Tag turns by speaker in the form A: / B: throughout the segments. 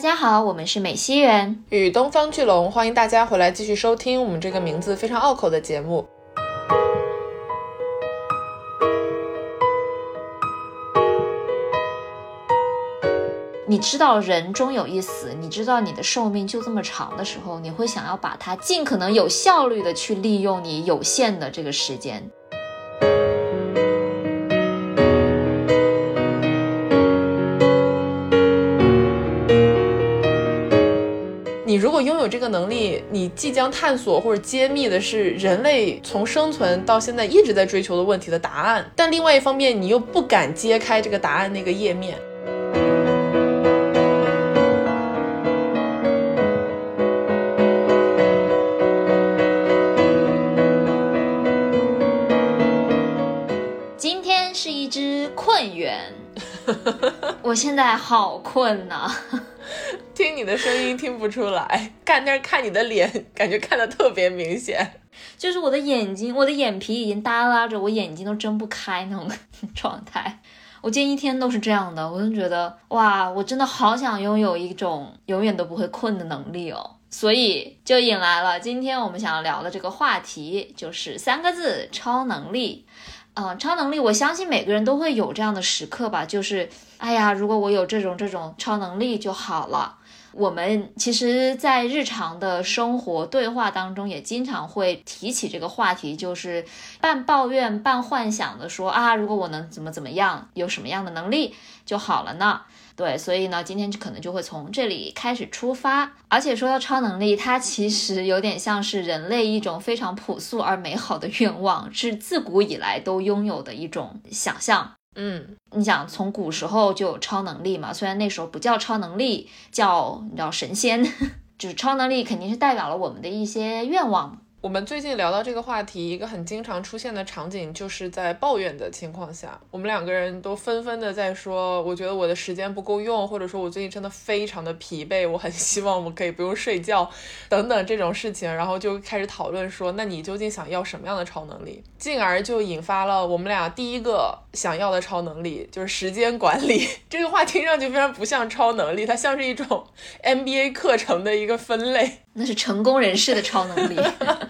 A: 大家好，我们是美西园
B: 与东方巨龙，欢迎大家回来继续收听我们这个名字非常拗口的节目。
A: 你知道人终有一死，你知道你的寿命就这么长的时候，你会想要把它尽可能有效率的去利用你有限的这个时间。
B: 拥有这个能力，你即将探索或者揭秘的是人类从生存到现在一直在追求的问题的答案，但另外一方面，你又不敢揭开这个答案那个页面。今天是一只困猿。
A: 我现在好困呐，
B: 听你的声音听不出来，看但是看你的脸，感觉看的特别明显。
A: 就是我的眼睛，我的眼皮已经耷拉着，我眼睛都睁不开那种 状态。我今天一天都是这样的，我就觉得哇，我真的好想拥有一种永远都不会困的能力哦。所以就引来了今天我们想要聊的这个话题，就是三个字：超能力。嗯，超能力，我相信每个人都会有这样的时刻吧，就是，哎呀，如果我有这种这种超能力就好了。我们其实，在日常的生活对话当中，也经常会提起这个话题，就是半抱怨半幻想的说啊，如果我能怎么怎么样，有什么样的能力就好了呢？对，所以呢，今天就可能就会从这里开始出发。而且说到超能力，它其实有点像是人类一种非常朴素而美好的愿望，是自古以来都拥有的一种想象。
B: 嗯，
A: 你想从古时候就有超能力嘛？虽然那时候不叫超能力，叫你知道神仙，就是超能力肯定是代表了我们的一些愿望。
B: 我们最近聊到这个话题，一个很经常出现的场景，就是在抱怨的情况下，我们两个人都纷纷的在说，我觉得我的时间不够用，或者说我最近真的非常的疲惫，我很希望我可以不用睡觉，等等这种事情，然后就开始讨论说，那你究竟想要什么样的超能力？进而就引发了我们俩第一个想要的超能力，就是时间管理。这个话听上去非常不像超能力，它像是一种 MBA 课程的一个分类。
A: 那是成功人士的超能力，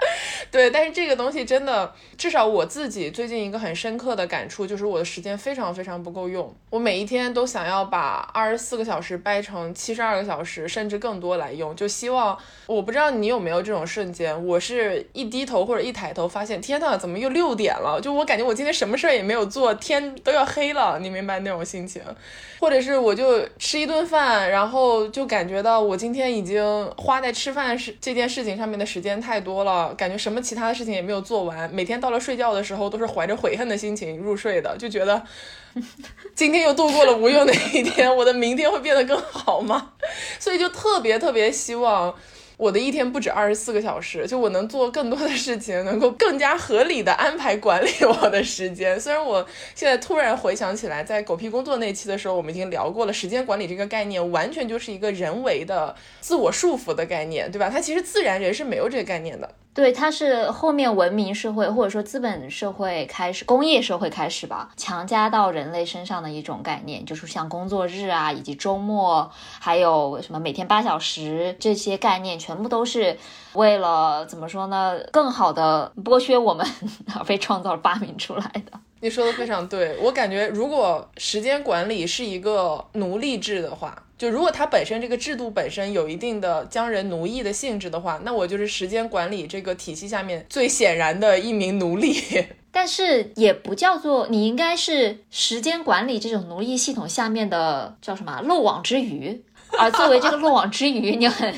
B: 对，但是这个东西真的，至少我自己最近一个很深刻的感触就是，我的时间非常非常不够用。我每一天都想要把二十四个小时掰成七十二个小时，甚至更多来用，就希望。我不知道你有没有这种瞬间，我是一低头或者一抬头，发现天呐，怎么又六点了？就我感觉我今天什么事儿也没有做，天都要黑了，你明白那种心情？或者是我就吃一顿饭，然后就感觉到我今天已经花在吃。饭是这件事情上面的时间太多了，感觉什么其他的事情也没有做完。每天到了睡觉的时候，都是怀着悔恨的心情入睡的，就觉得 今天又度过了无用的一天，我的明天会变得更好吗？所以就特别特别希望。我的一天不止二十四个小时，就我能做更多的事情，能够更加合理的安排管理我的时间。虽然我现在突然回想起来，在狗屁工作那期的时候，我们已经聊过了，时间管理这个概念完全就是一个人为的自我束缚的概念，对吧？它其实自然人是没有这个概念的。
A: 对，它是后面文明社会或者说资本社会开始，工业社会开始吧，强加到人类身上的一种概念，就是像工作日啊，以及周末，还有什么每天八小时这些概念，全部都是为了怎么说呢？更好的剥削我们 而被创造、发明出来的。
B: 你说的非常对，我感觉如果时间管理是一个奴隶制的话。就如果它本身这个制度本身有一定的将人奴役的性质的话，那我就是时间管理这个体系下面最显然的一名奴隶。
A: 但是也不叫做，你应该是时间管理这种奴役系统下面的叫什么漏网之鱼。而作为这个漏网之鱼，你很。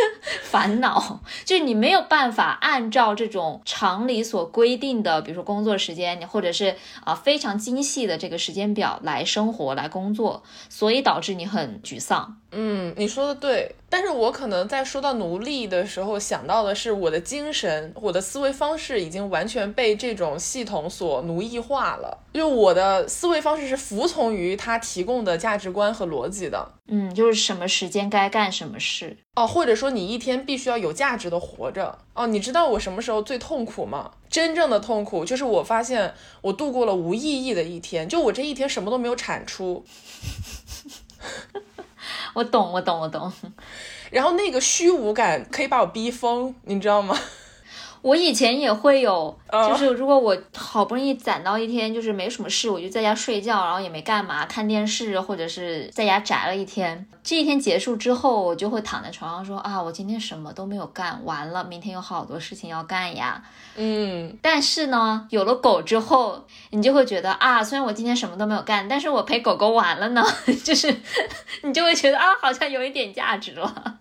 A: 烦恼 就是你没有办法按照这种常理所规定的，比如说工作时间，你或者是啊非常精细的这个时间表来生活、来工作，所以导致你很沮丧。
B: 嗯，你说的对，但是我可能在说到奴隶的时候，想到的是我的精神、我的思维方式已经完全被这种系统所奴役化了，就我的思维方式是服从于他提供的价值观和逻辑的。
A: 嗯，就是什么时间该干什么事
B: 哦，或者说你一天必须要有价值的活着哦。你知道我什么时候最痛苦吗？真正的痛苦就是我发现我度过了无意义的一天，就我这一天什么都没有产出。
A: 我懂，我懂，我懂。
B: 然后那个虚无感可以把我逼疯，你知道吗？
A: 我以前也会有，就是如果我好不容易攒到一天，就是没什么事，我就在家睡觉，然后也没干嘛，看电视或者是在家宅了一天。这一天结束之后，我就会躺在床上说啊，我今天什么都没有干，完了，明天有好多事情要干呀。
B: 嗯，
A: 但是呢，有了狗之后，你就会觉得啊，虽然我今天什么都没有干，但是我陪狗狗玩了呢，就是你就会觉得啊，好像有一点价值了。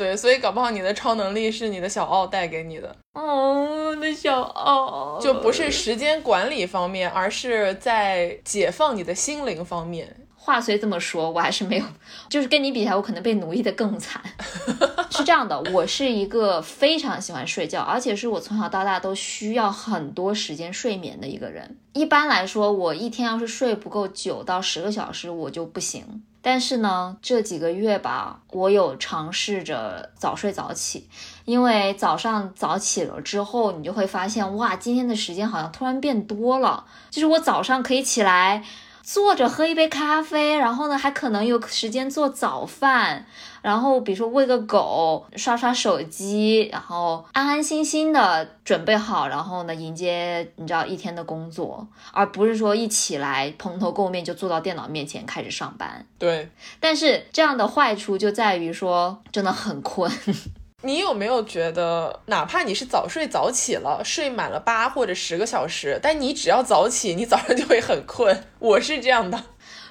B: 对，所以搞不好你的超能力是你的小奥带给你的
A: 哦，我的小奥，
B: 就不是时间管理方面，而是在解放你的心灵方面。
A: 话虽这么说，我还是没有，就是跟你比起来，我可能被奴役的更惨。是这样的，我是一个非常喜欢睡觉，而且是我从小到大都需要很多时间睡眠的一个人。一般来说，我一天要是睡不够九到十个小时，我就不行。但是呢，这几个月吧，我有尝试着早睡早起，因为早上早起了之后，你就会发现，哇，今天的时间好像突然变多了，就是我早上可以起来。坐着喝一杯咖啡，然后呢，还可能有时间做早饭，然后比如说喂个狗，刷刷手机，然后安安心心的准备好，然后呢迎接你知道一天的工作，而不是说一起来蓬头垢面就坐到电脑面前开始上班。
B: 对，
A: 但是这样的坏处就在于说真的很困。
B: 你有没有觉得，哪怕你是早睡早起了，睡满了八或者十个小时，但你只要早起，你早上就会很困。我是这样的。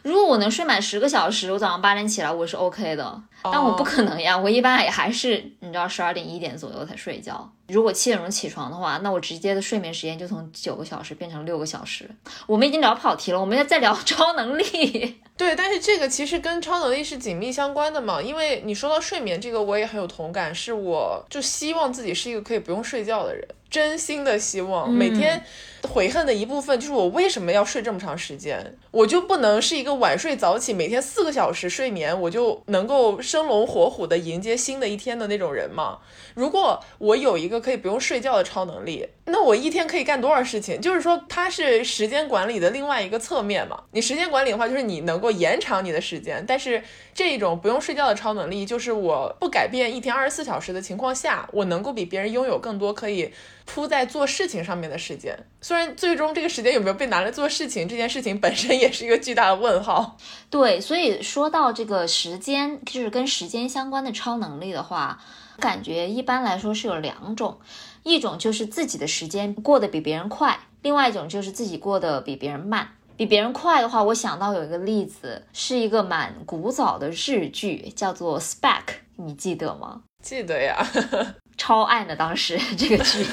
A: 如果我能睡满十个小时，我早上八点起来，我是 OK 的。但我不可能呀，我一般也还是你知道十二点一点左右才睡觉。如果七点钟起床的话，那我直接的睡眠时间就从九个小时变成六个小时。我们已经聊跑题了，我们要再聊 超能力。
B: 对，但是这个其实跟超能力是紧密相关的嘛，因为你说到睡眠这个，我也很有同感，是我就希望自己是一个可以不用睡觉的人。真心的希望每天悔恨的一部分就是我为什么要睡这么长时间？我就不能是一个晚睡早起，每天四个小时睡眠，我就能够生龙活虎的迎接新的一天的那种人吗？如果我有一个可以不用睡觉的超能力，那我一天可以干多少事情？就是说它是时间管理的另外一个侧面嘛。你时间管理的话，就是你能够延长你的时间，但是这种不用睡觉的超能力，就是我不改变一天二十四小时的情况下，我能够比别人拥有更多可以。扑在做事情上面的时间，虽然最终这个时间有没有被拿来做事情，这件事情本身也是一个巨大的问号。
A: 对，所以说到这个时间，就是跟时间相关的超能力的话，感觉一般来说是有两种，一种就是自己的时间过得比别人快，另外一种就是自己过得比别人慢。比别人快的话，我想到有一个例子，是一个蛮古早的日剧，叫做《Spec》，你记得吗？
B: 记得呀。
A: 超爱呢，当时这个剧，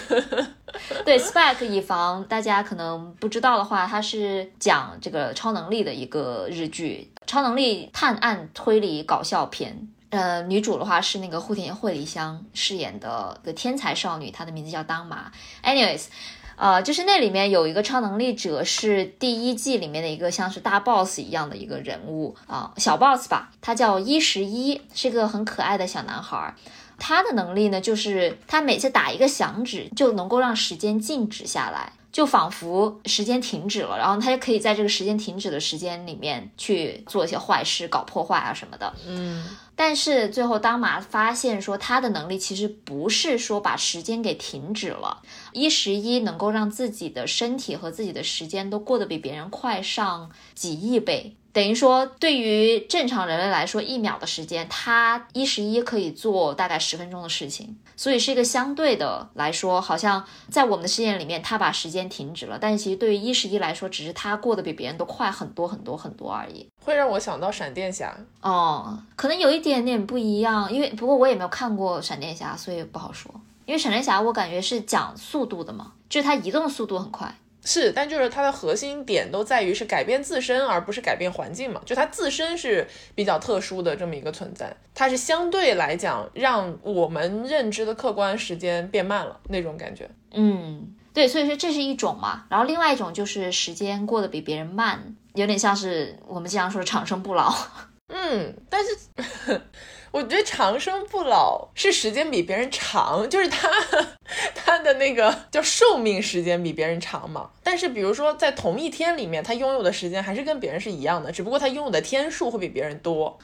A: 对《Spec》以防大家可能不知道的话，它是讲这个超能力的一个日剧，超能力探案推理搞笑片。呃，女主的话是那个户田惠梨香饰演的个天才少女，她的名字叫当麻。Anyways，啊，就是那里面有一个超能力者，是第一季里面的一个像是大 boss 一样的一个人物啊，小 boss 吧，他叫一十一，是个很可爱的小男孩。他的能力呢，就是他每次打一个响指，就能够让时间静止下来，就仿佛时间停止了，然后他就可以在这个时间停止的时间里面去做一些坏事、搞破坏啊什么的。
B: 嗯，
A: 但是最后当马发现说他的能力其实不是说把时间给停止了，一十一能够让自己的身体和自己的时间都过得比别人快上几亿倍。等于说，对于正常人类来说，一秒的时间，他一十一可以做大概十分钟的事情，所以是一个相对的来说，好像在我们的视野里面，他把时间停止了，但是其实对于一十一来说，只是他过得比别人都快很多很多很多而已。
B: 会让我想到闪电侠
A: 哦，可能有一点点不一样，因为不过我也没有看过闪电侠，所以不好说。因为闪电侠我感觉是讲速度的嘛，就是他移动速度很快。
B: 是，但就是它的核心点都在于是改变自身，而不是改变环境嘛。就它自身是比较特殊的这么一个存在，它是相对来讲让我们认知的客观时间变慢了那种感觉。
A: 嗯，对，所以说这是一种嘛。然后另外一种就是时间过得比别人慢，有点像是我们经常说的长生不老。
B: 嗯，但是。我觉得长生不老是时间比别人长，就是他他的那个叫寿命时间比别人长嘛。但是比如说在同一天里面，他拥有的时间还是跟别人是一样的，只不过他拥有的天数会比别人多。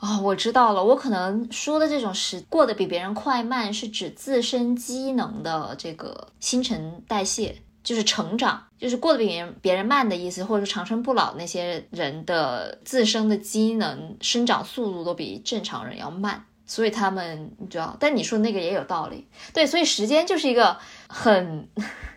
A: 哦，我知道了，我可能说的这种时过得比别人快慢，是指自身机能的这个新陈代谢，就是成长，就是过得比别人别人慢的意思，或者说长生不老那些人的自身的机能生长速度都比正常人要慢。所以他们你知道，但你说那个也有道理，对，所以时间就是一个很，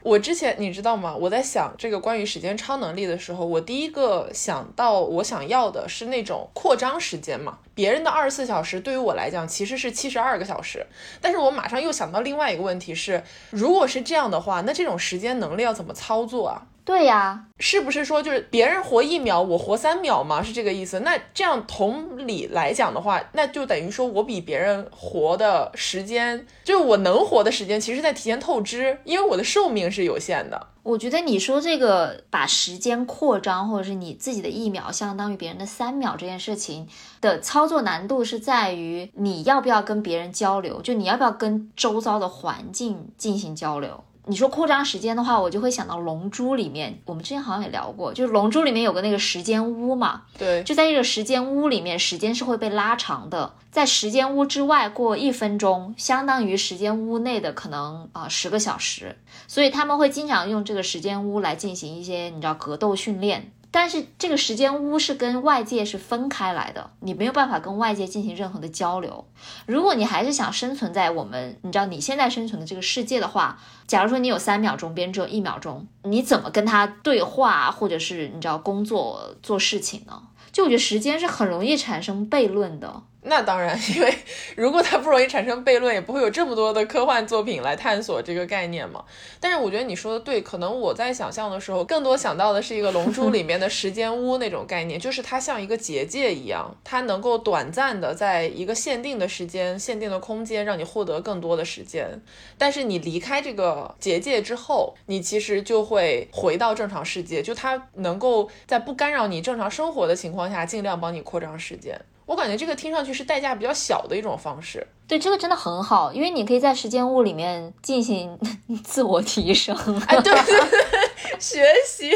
B: 我之前你知道吗？我在想这个关于时间超能力的时候，我第一个想到我想要的是那种扩张时间嘛。别人的二十四小时对于我来讲其实是七十二个小时，但是我马上又想到另外一个问题是，如果是这样的话，那这种时间能力要怎么操作啊？
A: 对呀，
B: 是不是说就是别人活一秒，我活三秒吗？是这个意思？那这样同理来讲的话，那就等于说我比别人活的时间，就是我能活的时间，其实在提前透支，因为我的寿命是有限的。
A: 我觉得你说这个把时间扩张，或者是你自己的一秒相当于别人的三秒这件事情的操作难度是在于你要不要跟别人交流，就你要不要跟周遭的环境进行交流。你说扩张时间的话，我就会想到《龙珠》里面，我们之前好像也聊过，就是《龙珠》里面有个那个时间屋嘛。
B: 对，
A: 就在这个时间屋里面，时间是会被拉长的。在时间屋之外过一分钟，相当于时间屋内的可能啊十个小时。所以他们会经常用这个时间屋来进行一些你知道格斗训练。但是这个时间屋是跟外界是分开来的，你没有办法跟外界进行任何的交流。如果你还是想生存在我们你知道你现在生存的这个世界的话，假如说你有三秒钟，别人只有一秒钟，你怎么跟他对话，或者是你知道工作做事情呢？就我觉得时间是很容易产生悖论的。
B: 那当然，因为如果它不容易产生悖论，也不会有这么多的科幻作品来探索这个概念嘛。但是我觉得你说的对，可能我在想象的时候，更多想到的是一个《龙珠》里面的时间屋那种概念，就是它像一个结界一样，它能够短暂的在一个限定的时间、限定的空间，让你获得更多的时间。但是你离开这个结界之后，你其实就会回到正常世界，就它能够在不干扰你正常生活的情况下，尽量帮你扩张时间。我感觉这个听上去是代价比较小的一种方式。
A: 对，这个真的很好，因为你可以在时间屋里面进行 自我提升。
B: 哎，对对对，学习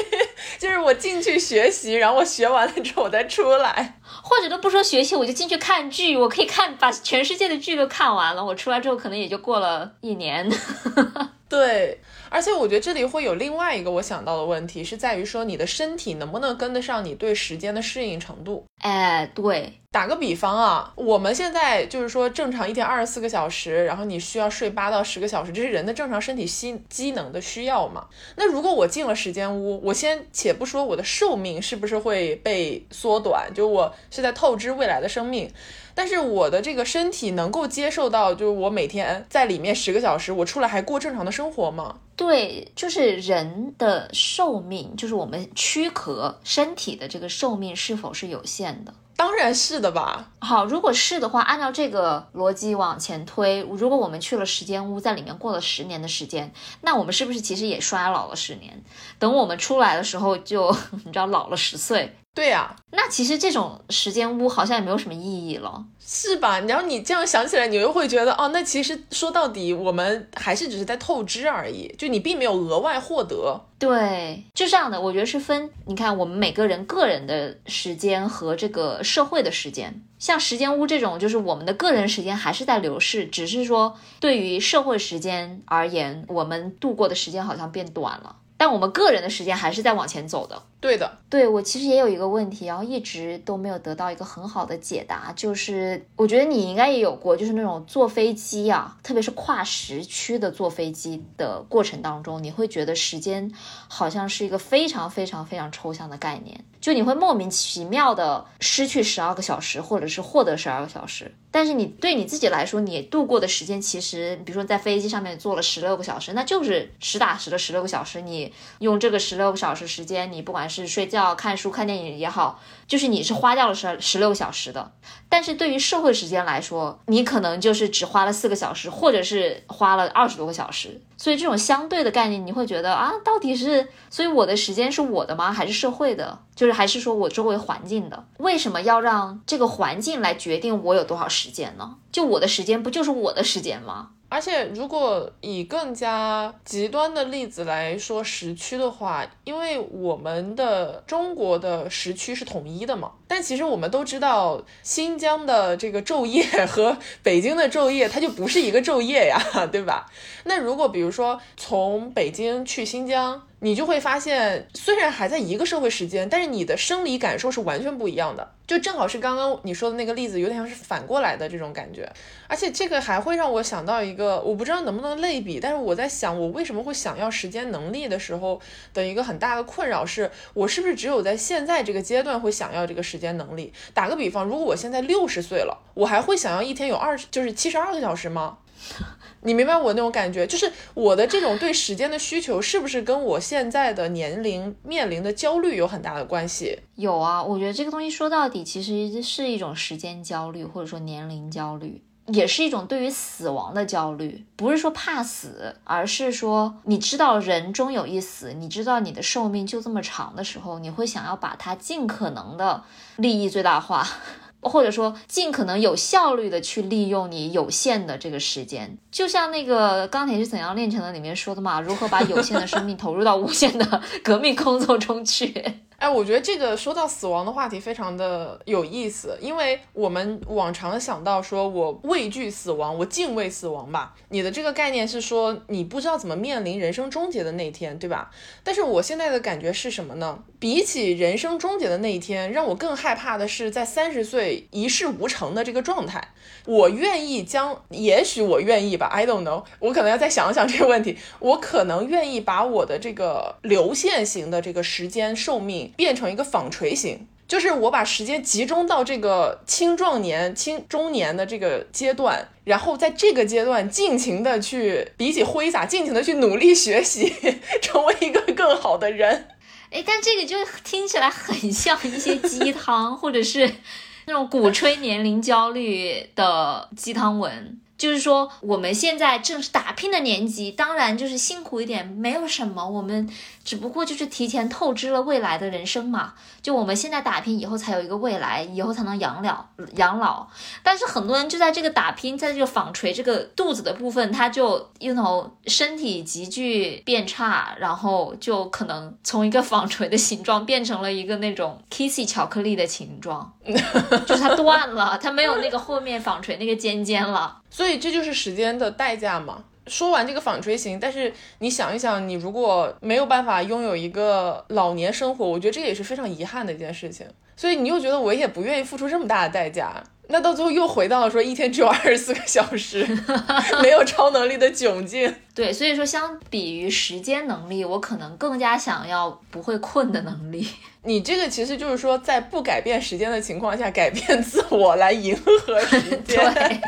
B: 就是我进去学习，然后我学完了之后我再出来，
A: 或者都不说学习，我就进去看剧，我可以看把全世界的剧都看完了。我出来之后可能也就过了一年。
B: 对。而且我觉得这里会有另外一个我想到的问题，是在于说你的身体能不能跟得上你对时间的适应程度。
A: 哎，对，
B: 打个比方啊，我们现在就是说正常一天二十四个小时，然后你需要睡八到十个小时，这是人的正常身体机机能的需要嘛？那如果我进了时间屋，我先且不说我的寿命是不是会被缩短，就我是在透支未来的生命。但是我的这个身体能够接受到，就是我每天在里面十个小时，我出来还过正常的生活吗？
A: 对，就是人的寿命，就是我们躯壳身体的这个寿命是否是有限的？
B: 当然是的吧。
A: 好，如果是的话，按照这个逻辑往前推，如果我们去了时间屋，在里面过了十年的时间，那我们是不是其实也衰老了十年？等我们出来的时候，就 你知道老了十岁。
B: 对呀，
A: 那其实这种时间屋好像也没有什么意义了，
B: 是吧？然后你这样想起来，你又会觉得，哦，那其实说到底，我们还是只是在透支而已，就你并没有额外获得。
A: 对，就这样的，我觉得是分，你看我们每个人个人的时间和这个社会的时间，像时间屋这种，就是我们的个人时间还是在流逝，只是说对于社会时间而言，我们度过的时间好像变短了。但我们个人的时间还是在往前走的。
B: 对的，
A: 对我其实也有一个问题，然后一直都没有得到一个很好的解答，就是我觉得你应该也有过，就是那种坐飞机啊，特别是跨时区的坐飞机的过程当中，你会觉得时间好像是一个非常非常非常抽象的概念，就你会莫名其妙的失去十二个小时，或者是获得十二个小时。但是你对你自己来说，你度过的时间其实，比如说在飞机上面坐了十六个小时，那就是实打实的十六个小时。你用这个十六个小时时间，你不管是睡觉、看书、看电影也好，就是你是花掉了十十六个小时的。但是对于社会时间来说，你可能就是只花了四个小时，或者是花了二十多个小时。所以这种相对的概念，你会觉得啊，到底是所以我的时间是我的吗？还是社会的？就是还是说我周围环境的？为什么要让这个环境来决定我有多少时间呢？就我的时间不就是我的时间吗？
B: 而且，如果以更加极端的例子来说时区的话，因为我们的中国的时区是统一的嘛，但其实我们都知道，新疆的这个昼夜 和北京的昼夜，它就不是一个昼夜呀，对吧？那如果比如说从北京去新疆，你就会发现，虽然还在一个社会时间，但是你的生理感受是完全不一样的。就正好是刚刚你说的那个例子，有点像是反过来的这种感觉。而且这个还会让我想到一个，我不知道能不能类比，但是我在想，我为什么会想要时间能力的时候的一个很大的困扰是，我是不是只有在现在这个阶段会想要这个时间能力？打个比方，如果我现在六十岁了，我还会想要一天有二十，就是七十二个小时吗？你明白我那种感觉，就是我的这种对时间的需求，是不是跟我现在的年龄面临的焦虑有很大的关系？
A: 有啊，我觉得这个东西说到底其实是一种时间焦虑，或者说年龄焦虑，也是一种对于死亡的焦虑。不是说怕死，而是说你知道人终有一死，你知道你的寿命就这么长的时候，你会想要把它尽可能的利益最大化。或者说，尽可能有效率的去利用你有限的这个时间，就像那个《钢铁是怎样炼成的》里面说的嘛，如何把有限的生命投入到无限的 革命工作中去。
B: 哎，我觉得这个说到死亡的话题非常的有意思，因为我们往常想到说，我畏惧死亡，我敬畏死亡吧。你的这个概念是说，你不知道怎么面临人生终结的那一天，对吧？但是我现在的感觉是什么呢？比起人生终结的那一天，让我更害怕的是在三十岁一事无成的这个状态。我愿意将，也许我愿意吧，I don't know，我可能要再想想这个问题。我可能愿意把我的这个流线型的这个时间寿命。变成一个纺锤型，就是我把时间集中到这个青壮年、青中年的这个阶段，然后在这个阶段尽情的去，比起挥洒，尽情的去努力学习，成为一个更好的人。
A: 哎，但这个就听起来很像一些鸡汤，或者是那种鼓吹年龄焦虑的鸡汤文。就是说，我们现在正是打拼的年纪，当然就是辛苦一点，没有什么。我们只不过就是提前透支了未来的人生嘛。就我们现在打拼，以后才有一个未来，以后才能养了养老。但是很多人就在这个打拼，在这个纺锤这个肚子的部分，他就 you know 身体急剧变差，然后就可能从一个纺锤的形状变成了一个那种 kissy 巧克力的形状，就是它断了，它没有那个后面纺锤那个尖尖了。
B: 所以这就是时间的代价嘛。说完这个纺锤型，但是你想一想，你如果没有办法拥有一个老年生活，我觉得这也是非常遗憾的一件事情。所以你又觉得我也不愿意付出这么大的代价，那到最后又回到了说一天只有二十四个小时，没有超能力的窘境。
A: 对，所以说相比于时间能力，我可能更加想要不会困的能力。
B: 你这个其实就是说，在不改变时间的情况下，改变自我来迎合时间。
A: 对。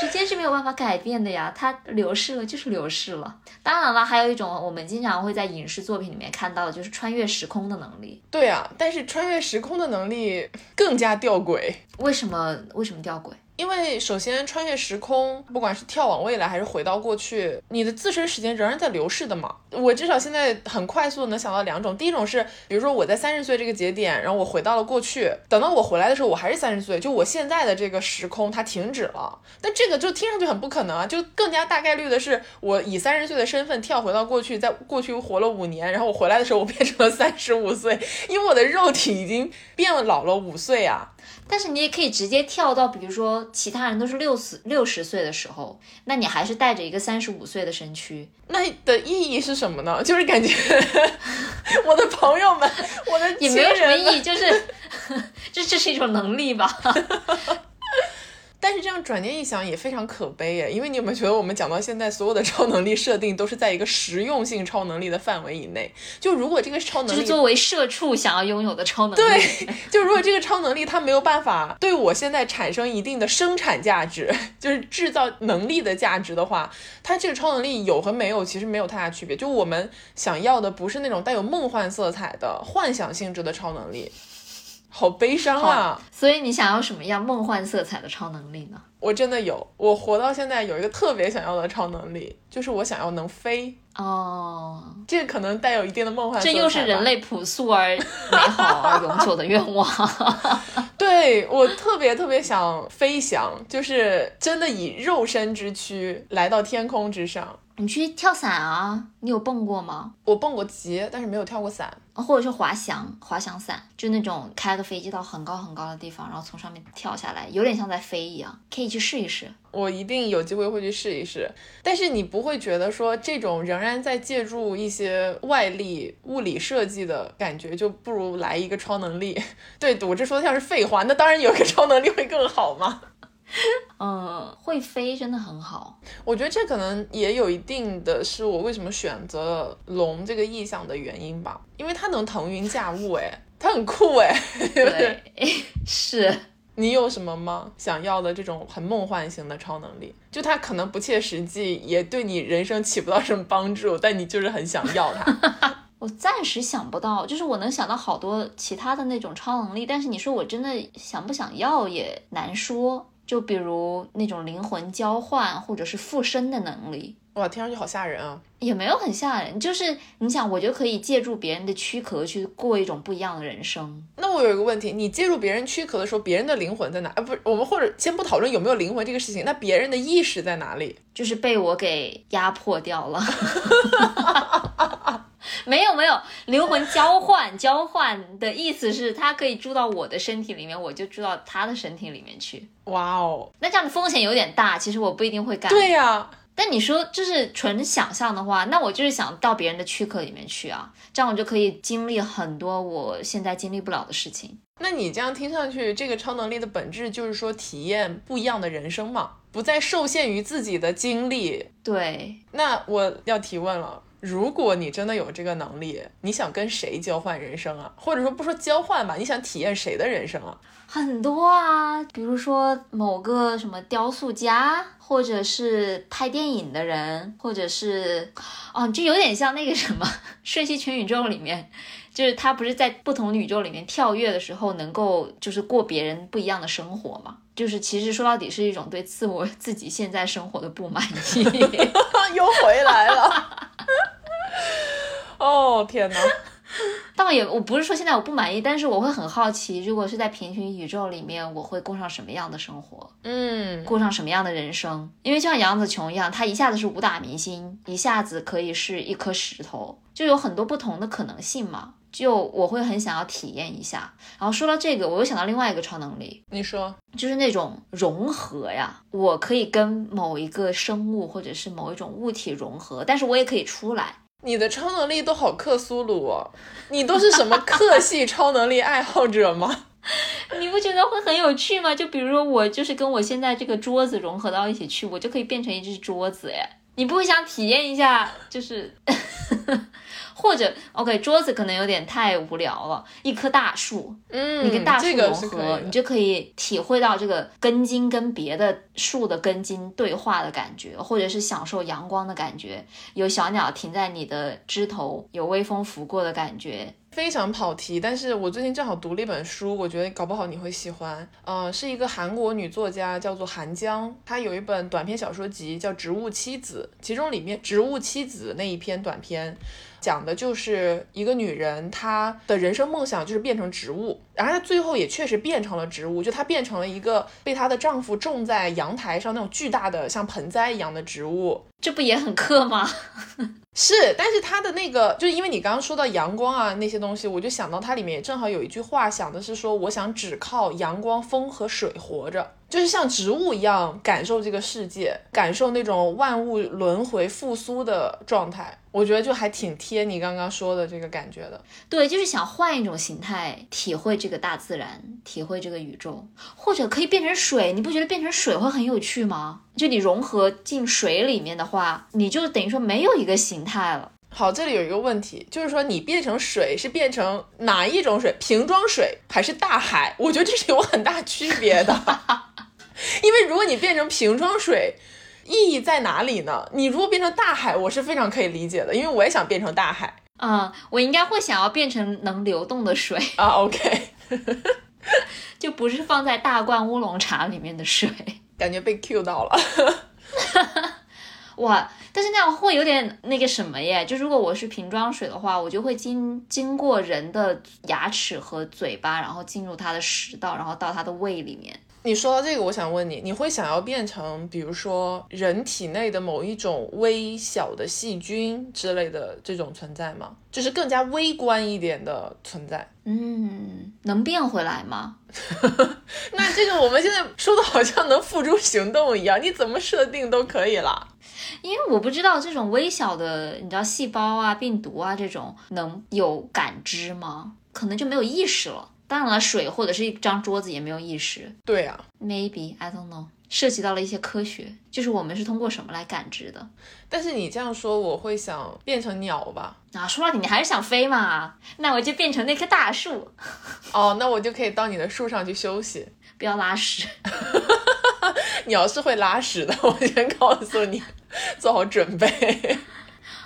A: 时间是没有办法改变的呀，它流逝了就是流逝了。当然了，还有一种我们经常会在影视作品里面看到的，就是穿越时空的能力。
B: 对啊，但是穿越时空的能力更加吊诡。
A: 为什么？为什么吊诡？
B: 因为首先穿越时空，不管是跳往未来还是回到过去，你的自身时间仍然在流逝的嘛。我至少现在很快速的能想到两种，第一种是，比如说我在三十岁这个节点，然后我回到了过去，等到我回来的时候，我还是三十岁，就我现在的这个时空它停止了。但这个就听上去很不可能啊，就更加大概率的是，我以三十岁的身份跳回到过去，在过去活了五年，然后我回来的时候我变成了三十五岁，因为我的肉体已经变老了五岁啊。
A: 但是你也可以直接跳到，比如说其他人都是六十六十岁的时候，那你还是带着一个三十五岁的身躯，
B: 那的意义是什么呢？就是感觉 我的朋友们，我的
A: 也没有什么意义，就是 这这是一种能力吧。
B: 但是这样转念一想也非常可悲耶，因为你有没有觉得我们讲到现在所有的超能力设定都是在一个实用性超能力的范围以内？就如果这个超能力
A: 是作为社畜想要拥有的超能力，
B: 对，就如果这个超能力它没有办法对我现在产生一定的生产价值，就是制造能力的价值的话，它这个超能力有和没有其实没有太大区别。就我们想要的不是那种带有梦幻色彩的幻想性质的超能力。好悲伤啊！
A: 所以你想要什么样梦幻色彩的超能力呢？
B: 我真的有，我活到现在有一个特别想要的超能力，就是我想要能飞。
A: 哦，
B: 这个可能带有一定的梦幻色彩。
A: 这又是人类朴素而美好而永久的愿望。
B: 对我特别特别想飞翔，就是真的以肉身之躯来到天空之上。
A: 你去跳伞啊？你有蹦过吗？
B: 我蹦过极，但是没有跳过伞。
A: 或者是滑翔，滑翔伞，就那种开个飞机到很高很高的地方，然后从上面跳下来，有点像在飞一样，可以去试一试。
B: 我一定有机会会去试一试。但是你不会觉得说这种仍然在借助一些外力、物理设计的感觉，就不如来一个超能力？对我这说的像是废话，那当然有一个超能力会更好吗？
A: 嗯，会飞真的很好。
B: 我觉得这可能也有一定的是我为什么选择龙这个意象的原因吧，因为它能腾云驾雾，哎，它很酷，哎。
A: 对，是。
B: 你有什么吗？想要的这种很梦幻型的超能力？就它可能不切实际，也对你人生起不到什么帮助，但你就是很想要它。
A: 我暂时想不到，就是我能想到好多其他的那种超能力，但是你说我真的想不想要也难说。就比如那种灵魂交换或者是附身的能力，
B: 哇，听上去好吓人啊！
A: 也没有很吓人，就是你想，我就可以借助别人的躯壳去过一种不一样的人生。
B: 那我有一个问题，你借助别人躯壳的时候，别人的灵魂在哪？啊，不是，我们或者先不讨论有没有灵魂这个事情，那别人的意识在哪里？
A: 就是被我给压迫掉了。没有没有，灵魂交换交换的意思是，他可以住到我的身体里面，我就住到他的身体里面去。
B: 哇哦，
A: 那这样的风险有点大，其实我不一定会干。
B: 对呀，
A: 但你说就是纯想象的话，那我就是想到别人的躯壳里面去啊，这样我就可以经历很多我现在经历不了的事情。
B: 那你这样听上去，这个超能力的本质就是说体验不一样的人生嘛，不再受限于自己的经历。
A: 对，
B: 那我要提问了。如果你真的有这个能力，你想跟谁交换人生啊？或者说不说交换吧，你想体验谁的人生啊？
A: 很多啊，比如说某个什么雕塑家，或者是拍电影的人，或者是哦，就有点像那个什么 《瞬息全宇宙》里面，就是他不是在不同宇宙里面跳跃的时候，能够就是过别人不一样的生活嘛？就是其实说到底是一种对自我自己现在生活的不满意，
B: 又回来了。哦天哪！
A: 倒也我不是说现在我不满意，但是我会很好奇，如果是在平行宇宙里面，我会过上什么样的生活？
B: 嗯，
A: 过上什么样的人生？因为就像杨紫琼一样，她一下子是武打明星，一下子可以是一颗石头，就有很多不同的可能性嘛。就我会很想要体验一下。然后说到这个，我又想到另外一个超能力，
B: 你说，
A: 就是那种融合呀，我可以跟某一个生物或者是某一种物体融合，但是我也可以出来。
B: 你的超能力都好克苏鲁哦，你都是什么克系 超能力爱好者吗？
A: 你不觉得会很有趣吗？就比如说我就是跟我现在这个桌子融合到一起去，我就可以变成一只桌子哎，你不会想体验一下就是？或者，OK，桌子可能有点太无聊了。一棵大树，
B: 嗯，
A: 你跟大树融
B: 合，
A: 你就可以体会到这个根茎跟别的树的根茎对话的感觉，或者是享受阳光的感觉，有小鸟停在你的枝头，有微风拂过的感觉。
B: 非常跑题，但是我最近正好读了一本书，我觉得搞不好你会喜欢。呃，是一个韩国女作家，叫做韩江，她有一本短篇小说集叫《植物妻子》，其中里面《植物妻子》那一篇短篇。讲的就是一个女人，她的人生梦想就是变成植物，然后她最后也确实变成了植物，就她变成了一个被她的丈夫种在阳台上那种巨大的像盆栽一样的植物，
A: 这不也很克吗？
B: 是，但是她的那个，就是因为你刚刚说到阳光啊那些东西，我就想到它里面也正好有一句话，想的是说，我想只靠阳光、风和水活着。就是像植物一样感受这个世界，感受那种万物轮回复苏的状态，我觉得就还挺贴你刚刚说的这个感觉的。
A: 对，就是想换一种形态，体会这个大自然，体会这个宇宙，或者可以变成水。你不觉得变成水会很有趣吗？就你融合进水里面的话，你就等于说没有一个形态了。
B: 好，这里有一个问题，就是说你变成水是变成哪一种水？瓶装水还是大海？我觉得这是有很大区别的。因为如果你变成瓶装水，意义在哪里呢？你如果变成大海，我是非常可以理解的，因为我也想变成大海。
A: 嗯，我应该会想要变成能流动的水
B: 啊。OK，
A: 就不是放在大罐乌龙茶里面的水。
B: 感觉被 Q 到了。
A: 哇，但是那样会有点那个什么耶，就如果我是瓶装水的话，我就会经经过人的牙齿和嘴巴，然后进入他的食道，然后到他的胃里面。
B: 你说到这个，我想问你，你会想要变成，比如说人体内的某一种微小的细菌之类的这种存在吗？就是更加微观一点的存在。
A: 嗯，能变回来吗？
B: 那这个我们现在说的好像能付诸行动一样，你怎么设定都可以啦。
A: 因为我不知道这种微小的，你知道细胞啊、病毒啊这种能有感知吗？可能就没有意识了。当然了，水或者是一张桌子也没有意识。
B: 对啊
A: ，maybe I don't know，涉及到了一些科学，就是我们是通过什么来感知的。
B: 但是你这样说，我会想变成鸟吧？
A: 啊，说到底你还是想飞嘛？那我就变成那棵大树。
B: 哦，那我就可以到你的树上去休息，
A: 不要拉屎。
B: 鸟是会拉屎的，我先告诉你，做好准备。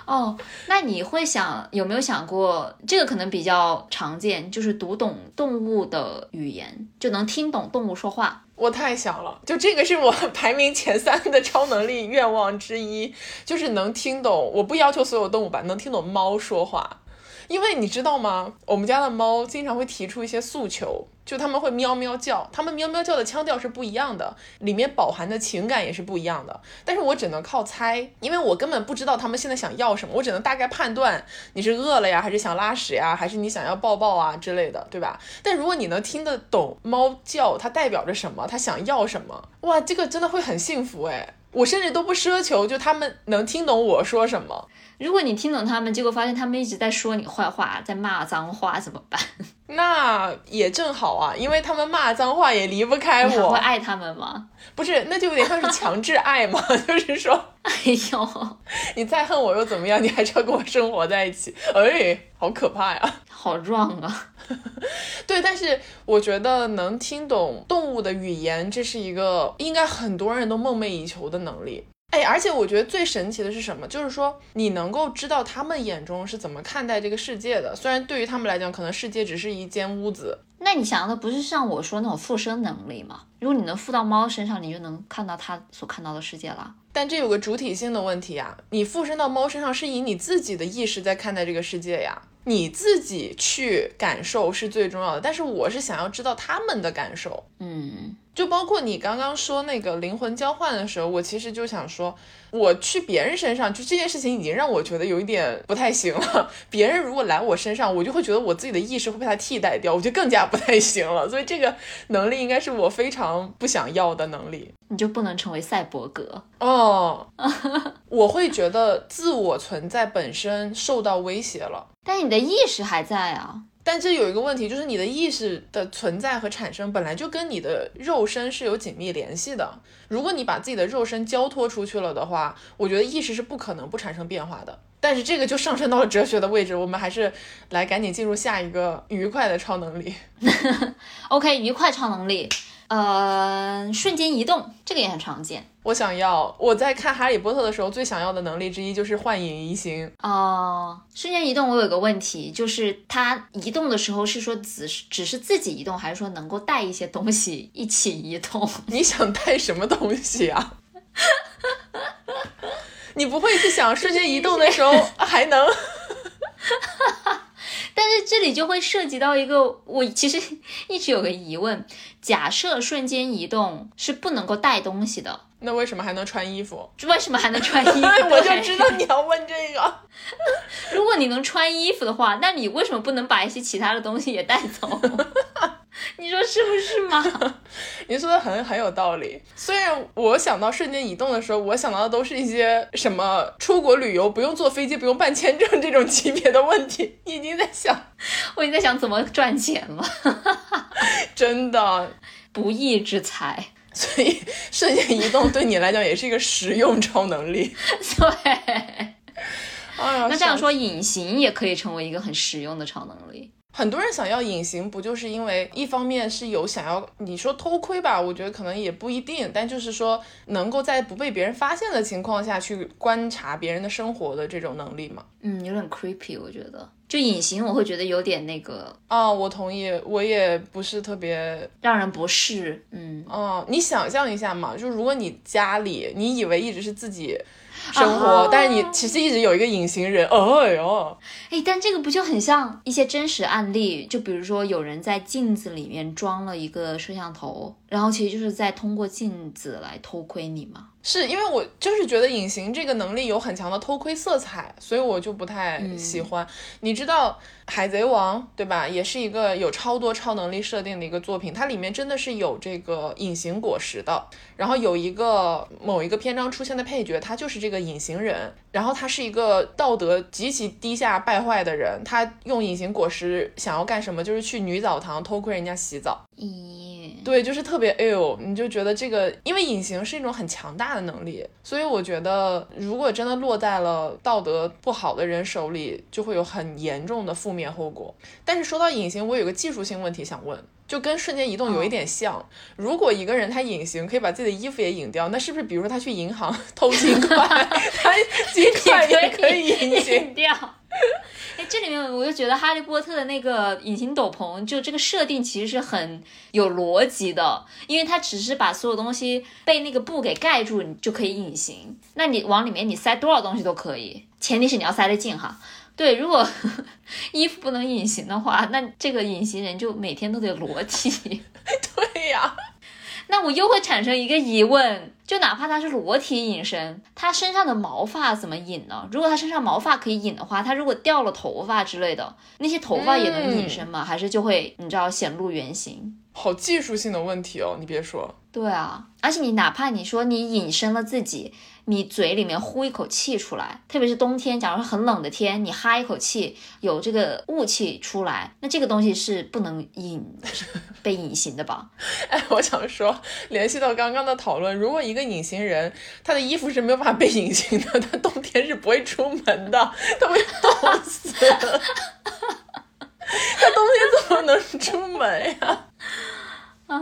A: 哦，那你会想有没有想过，这个可能比较常见，就是读懂动物的语言，就能听懂动物说话。
B: 我太想了，就这个是我排名前三的超能力愿望之一，就是能听懂。我不要求所有动物吧，能听懂猫说话。因为你知道吗？我们家的猫经常会提出一些诉求，就他们会喵喵叫，他们喵喵叫的腔调是不一样的，里面饱含的情感也是不一样的。但是我只能靠猜，因为我根本不知道他们现在想要什么，我只能大概判断你是饿了呀，还是想拉屎呀，还是你想要抱抱啊之类的，对吧？但如果你能听得懂猫叫，它代表着什么，它想要什么，哇，这个真的会很幸福哎！我甚至都不奢求，就他们能听懂我说什么。
A: 如果你听懂他们，结果发现他们一直在说你坏话，在骂脏话，怎么办？
B: 那也正好啊，因为他们骂脏话也离不开我。
A: 会爱他们吗？
B: 不是，那就有点像是强制爱嘛，就是说，
A: 哎呦，
B: 你再恨我又怎么样？你还是要跟我生活在一起。哎，好可怕呀！
A: 好壮啊！
B: 对，但是我觉得能听懂动物的语言，这是一个应该很多人都梦寐以求的能力。哎，而且我觉得最神奇的是什么？就是说你能够知道他们眼中是怎么看待这个世界的。虽然对于他们来讲，可能世界只是一间屋子。
A: 那你想要的不是像我说那种附身能力吗？如果你能附到猫身上，你就能看到它所看到的世界了。
B: 但这有个主体性的问题啊！你附身到猫身上，是以你自己的意识在看待这个世界呀。你自己去感受是最重要的，但是我是想要知道他们的感受，
A: 嗯，
B: 就包括你刚刚说那个灵魂交换的时候，我其实就想说，我去别人身上，就这件事情已经让我觉得有一点不太行了。别人如果来我身上，我就会觉得我自己的意识会被他替代掉，我就更加不太行了。所以这个能力应该是我非常不想要的能力。
A: 你就不能成为赛博格
B: 哦？我会觉得自我存在本身受到威胁了。
A: 但你的意识还在啊！
B: 但这有一个问题，就是你的意识的存在和产生本来就跟你的肉身是有紧密联系的。如果你把自己的肉身交托出去了的话，我觉得意识是不可能不产生变化的。但是这个就上升到了哲学的位置，我们还是来赶紧进入下一个愉快的超能力。
A: OK，愉快超能力。呃，瞬间移动这个也很常见。
B: 我想要我在看《哈利波特》的时候最想要的能力之一就是幻影移形。
A: 哦，瞬间移动，我有个问题，就是它移动的时候是说只是只是自己移动，还是说能够带一些东西一起移动？
B: 你想带什么东西啊？你不会去想瞬间移动的时候还能？
A: 但是这里就会涉及到一个，我其实一直有个疑问：假设瞬间移动是不能够带东西的，
B: 那为什么还能穿衣服？
A: 为什么还能穿衣服？
B: 我就知道你要问这个。
A: 如果你能穿衣服的话，那你为什么不能把一些其他的东西也带走？你说是不是吗？
B: 你说的很很有道理。虽然我想到瞬间移动的时候，我想到的都是一些什么出国旅游不用坐飞机、不用办签证这种级别的问题。已经在想，
A: 我已经在想怎么赚钱了。
B: 真的
A: 不义之财。
B: 所以瞬间移动对你来讲也是一个实用超能力。
A: 对。那这样说，隐形也可以成为一个很实用的超能力。
B: 很多人想要隐形，不就是因为一方面是有想要你说偷窥吧？我觉得可能也不一定，但就是说能够在不被别人发现的情况下去观察别人的生活的这种能力嘛。
A: 嗯，有点 creepy，我觉得。就隐形，我会觉得有点那个
B: 啊，我同意，我也不是特别
A: 让人不适。嗯，
B: 哦，你想象一下嘛，就如果你家里，你以为一直是自己。生活，但是你其实一直有一个隐形人，哎呦，
A: 哎，但这个不就很像一些真实案例？就比如说有人在镜子里面装了一个摄像头，然后其实就是在通过镜子来偷窥你嘛。
B: 是因为我就是觉得隐形这个能力有很强的偷窥色彩，所以我就不太喜欢。你知道《海贼王》对吧？也是一个有超多超能力设定的一个作品，它里面真的是有这个隐形果实的。然后有一个某一个篇章出现的配角，他就是这个隐形人。然后他是一个道德极其低下败坏的人，他用隐形果实想要干什么？就是去女澡堂偷窥人家洗澡。
A: 咦，
B: 对，就是特别哎呦，你就觉得这个，因为隐形是一种很强大的能力，所以我觉得如果真的落在了道德不好的人手里，就会有很严重的负面后果。但是说到隐形，我有个技术性问题想问，就跟瞬间移动有一点像。如果一个人他隐形可以把自己的衣服也隐掉，那是不是比如说他去银行 偷金块，他金块也可以隐形
A: 掉？哎，这里面我就觉得哈利波特的那个隐形斗篷，就这个设定其实是很有逻辑的，因为它只是把所有东西被那个布给盖住，你就可以隐形。那你往里面你塞多少东西都可以，前提是你要塞得进哈。对，如果 衣服不能隐形的话，那这个隐形人就每天都得裸体。
B: 对呀。
A: 那我又会产生一个疑问，就哪怕他是裸体隐身，他身上的毛发怎么隐呢？如果他身上毛发可以隐的话，他如果掉了头发之类的，那些头发也能隐身吗？还是就会你知道显露原形？
B: 好技术性的问题哦，你别说。
A: 对啊，而且你哪怕你说你隐身了自己。你嘴里面呼一口气出来，特别是冬天，假如说很冷的天，你哈一口气，有这个雾气出来，那这个东西是不能隐被隐形的吧？
B: 哎，我想说，联系到刚刚的讨论，如果一个隐形人，他的衣服是没有办法被隐形的，他冬天是不会出门的，他会冻死。他冬天怎么能出门呀？
A: 啊！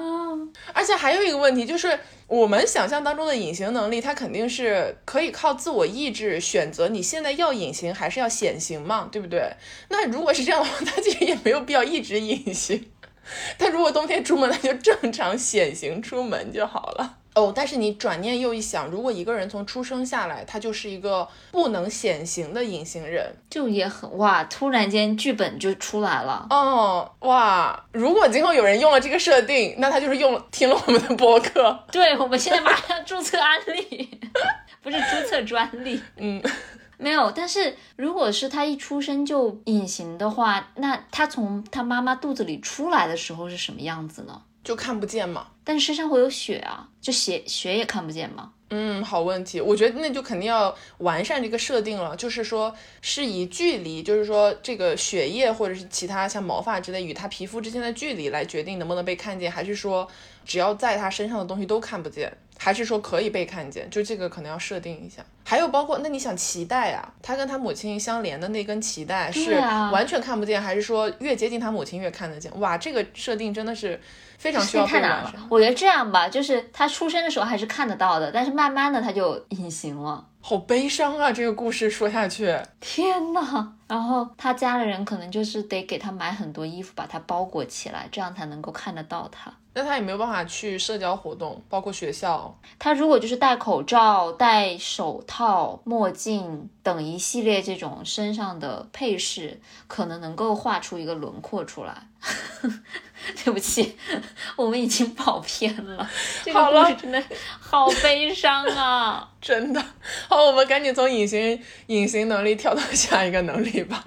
B: 而且还有一个问题就是。我们想象当中的隐形能力，它肯定是可以靠自我意志选择你现在要隐形还是要显形嘛，对不对？那如果是这样的话，他其实也没有必要一直隐形。他如果冬天出门，那就正常显形出门就好了。哦，但是你转念又一想，如果一个人从出生下来，他就是一个不能显形的隐形人，
A: 就也很哇，突然间剧本就出来了。
B: 哦，哇，如果今后有人用了这个设定，那他就是用听了我们的播客。
A: 对，我们现在马上注册安利，不是注册专利。
B: 嗯，
A: 没有。但是如果是他一出生就隐形的话，那他从他妈妈肚子里出来的时候是什么样子呢？
B: 就看不见嘛，
A: 但是身上会有血啊，就血血也看不见吗？
B: 嗯，好问题，我觉得那就肯定要完善这个设定了，就是说是以距离，就是说这个血液或者是其他像毛发之类与他皮肤之间的距离来决定能不能被看见，还是说只要在他身上的东西都看不见，还是说可以被看见？就这个可能要设定一下。还有包括那你想脐带啊，他跟他母亲相连的那根脐带是完全看不见，还是说越接近他母亲越看得见？哇，这个设定真的是。非常需要
A: 太难了。我觉得这样吧，就是他出生的时候还是看得到的，但是慢慢的他就隐形了。
B: 好悲伤啊！这个故事说下去，
A: 天呐，然后他家的人可能就是得给他买很多衣服，把他包裹起来，这样才能够看得到他。
B: 那他也没有办法去社交活动，包括学校。
A: 他如果就是戴口罩、戴手套、墨镜等一系列这种身上的配饰，可能能够画出一个轮廓出来。对不起，我们已经跑偏了。这个故事真的好悲伤啊！
B: 真的。好，我们赶紧从隐形隐形能力跳到下一个能力吧。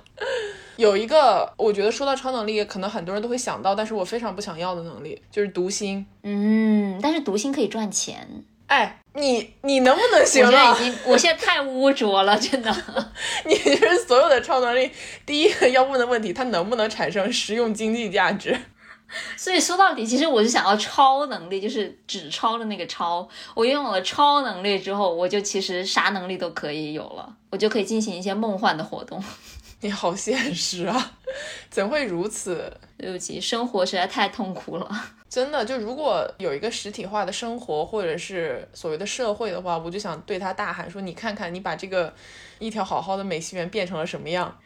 B: 有一个，我觉得说到超能力，可能很多人都会想到，但是我非常不想要的能力就是读心。
A: 嗯，但是读心可以赚钱。
B: 哎，你你能不能行
A: 了？我现在已经，我现在太污浊了，真的。
B: 你就是所有的超能力第一个要问的问题，它能不能产生实用经济价值？
A: 所以说到底，其实我是想要超能力，就是纸钞的那个超。我拥有了超能力之后，我就其实啥能力都可以有了，我就可以进行一些梦幻的活动。
B: 你好现实啊，怎会如此？
A: 对不起，生活实在太痛苦了。
B: 真的，就如果有一个实体化的生活，或者是所谓的社会的话，我就想对他大喊说：“你看看，你把这个一条好好的美西园变成了什么样？”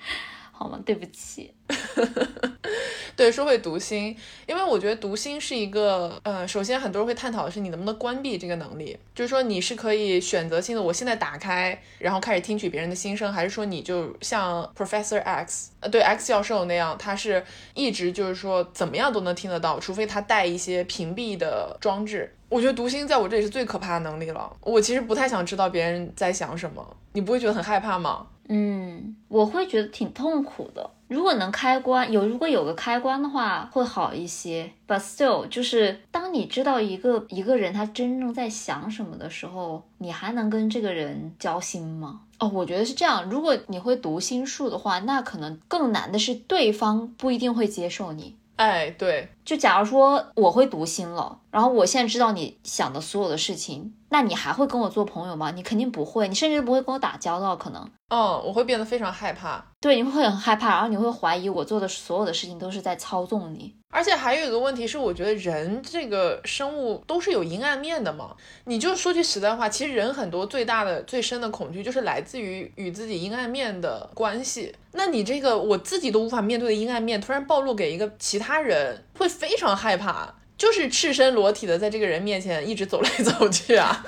A: 好吗？对不起。
B: 对，说回读心，因为我觉得读心是一个，呃，首先很多人会探讨的是你能不能关闭这个能力，就是说你是可以选择性的，我现在打开，然后开始听取别人的心声，还是说你就像 Professor X，呃，对 X 教授那样，他是一直就是说怎么样都能听得到，除非他带一些屏蔽的装置。我觉得读心在我这里是最可怕的能力了。我其实不太想知道别人在想什么，你不会觉得很害怕吗？
A: 嗯，我会觉得挺痛苦的。如果能开关有，如果有个开关的话，会好一些。But still，就是当你知道一个一个人他真正在想什么的时候，你还能跟这个人交心吗？哦，我觉得是这样。如果你会读心术的话，那可能更难的是对方不一定会接受你。
B: 哎，对，
A: 就假如说我会读心了，然后我现在知道你想的所有的事情，那你还会跟我做朋友吗？你肯定不会，你甚至不会跟我打交道，可能。
B: 嗯，我会变得非常害怕。
A: 对，你会很害怕，然后你会怀疑我做的所有的事情都是在操纵你。
B: 而且还有一个问题是，我觉得人这个生物都是有阴暗面的嘛。你就说句实在话，其实人很多最大的、最深的恐惧就是来自于与自己阴暗面的关系。那你这个我自己都无法面对的阴暗面，突然暴露给一个其他人，会非常害怕，就是赤身裸体的在这个人面前一直走来走去啊。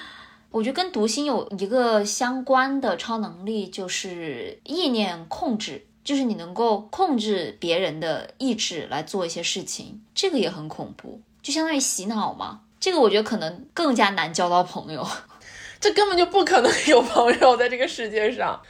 A: 我觉得跟读心有一个相关的超能力，就是意念控制。就是你能够控制别人的意志来做一些事情，这个也很恐怖，就相当于洗脑嘛。这个我觉得可能更加难交到朋友，
B: 这根本就不可能有朋友在这个世界上。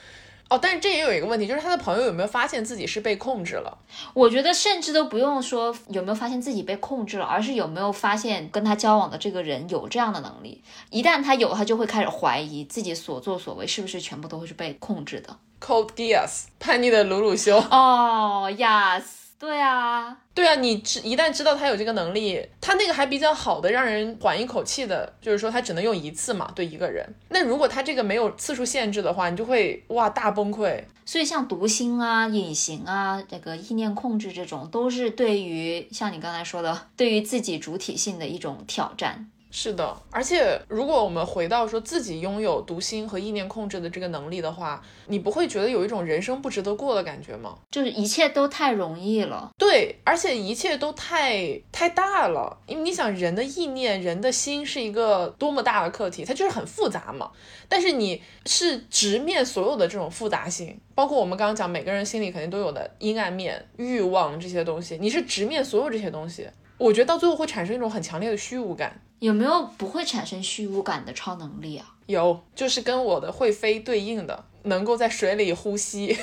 B: 哦，但是这也有一个问题，就是他的朋友有没有发现自己是被控制了？
A: 我觉得甚至都不用说有没有发现自己被控制了，而是有没有发现跟他交往的这个人有这样的能力。一旦他有，他就会开始怀疑自己所作所为是不是全部都会是被控制的。
B: Cold Geass，叛逆的鲁鲁修。
A: 哦，Yes，对啊，
B: 对啊，你知一旦知道他有这个能力，他那个还比较好的让人缓一口气的，就是说他只能用一次嘛，对一个人。那如果他这个没有次数限制的话，你就会哇大崩溃。
A: 所以像读心啊、隐形啊、这个意念控制这种，都是对于像你刚才说的，对于自己主体性的一种挑战。
B: 是的，而且如果我们回到说自己拥有读心和意念控制的这个能力的话，你不会觉得有一种人生不值得过的感觉吗？
A: 就是一切都太容易了，
B: 对，而且一切都太太大了，因为你想人的意念、人的心是一个多么大的课题，它就是很复杂嘛。但是你是直面所有的这种复杂性，包括我们刚刚讲每个人心里肯定都有的阴暗面、欲望这些东西，你是直面所有这些东西，我觉得到最后会产生一种很强烈的虚无感。
A: 有没有不会产生虚无感的超能力啊？
B: 有，就是跟我的会飞对应的，能够在水里呼吸，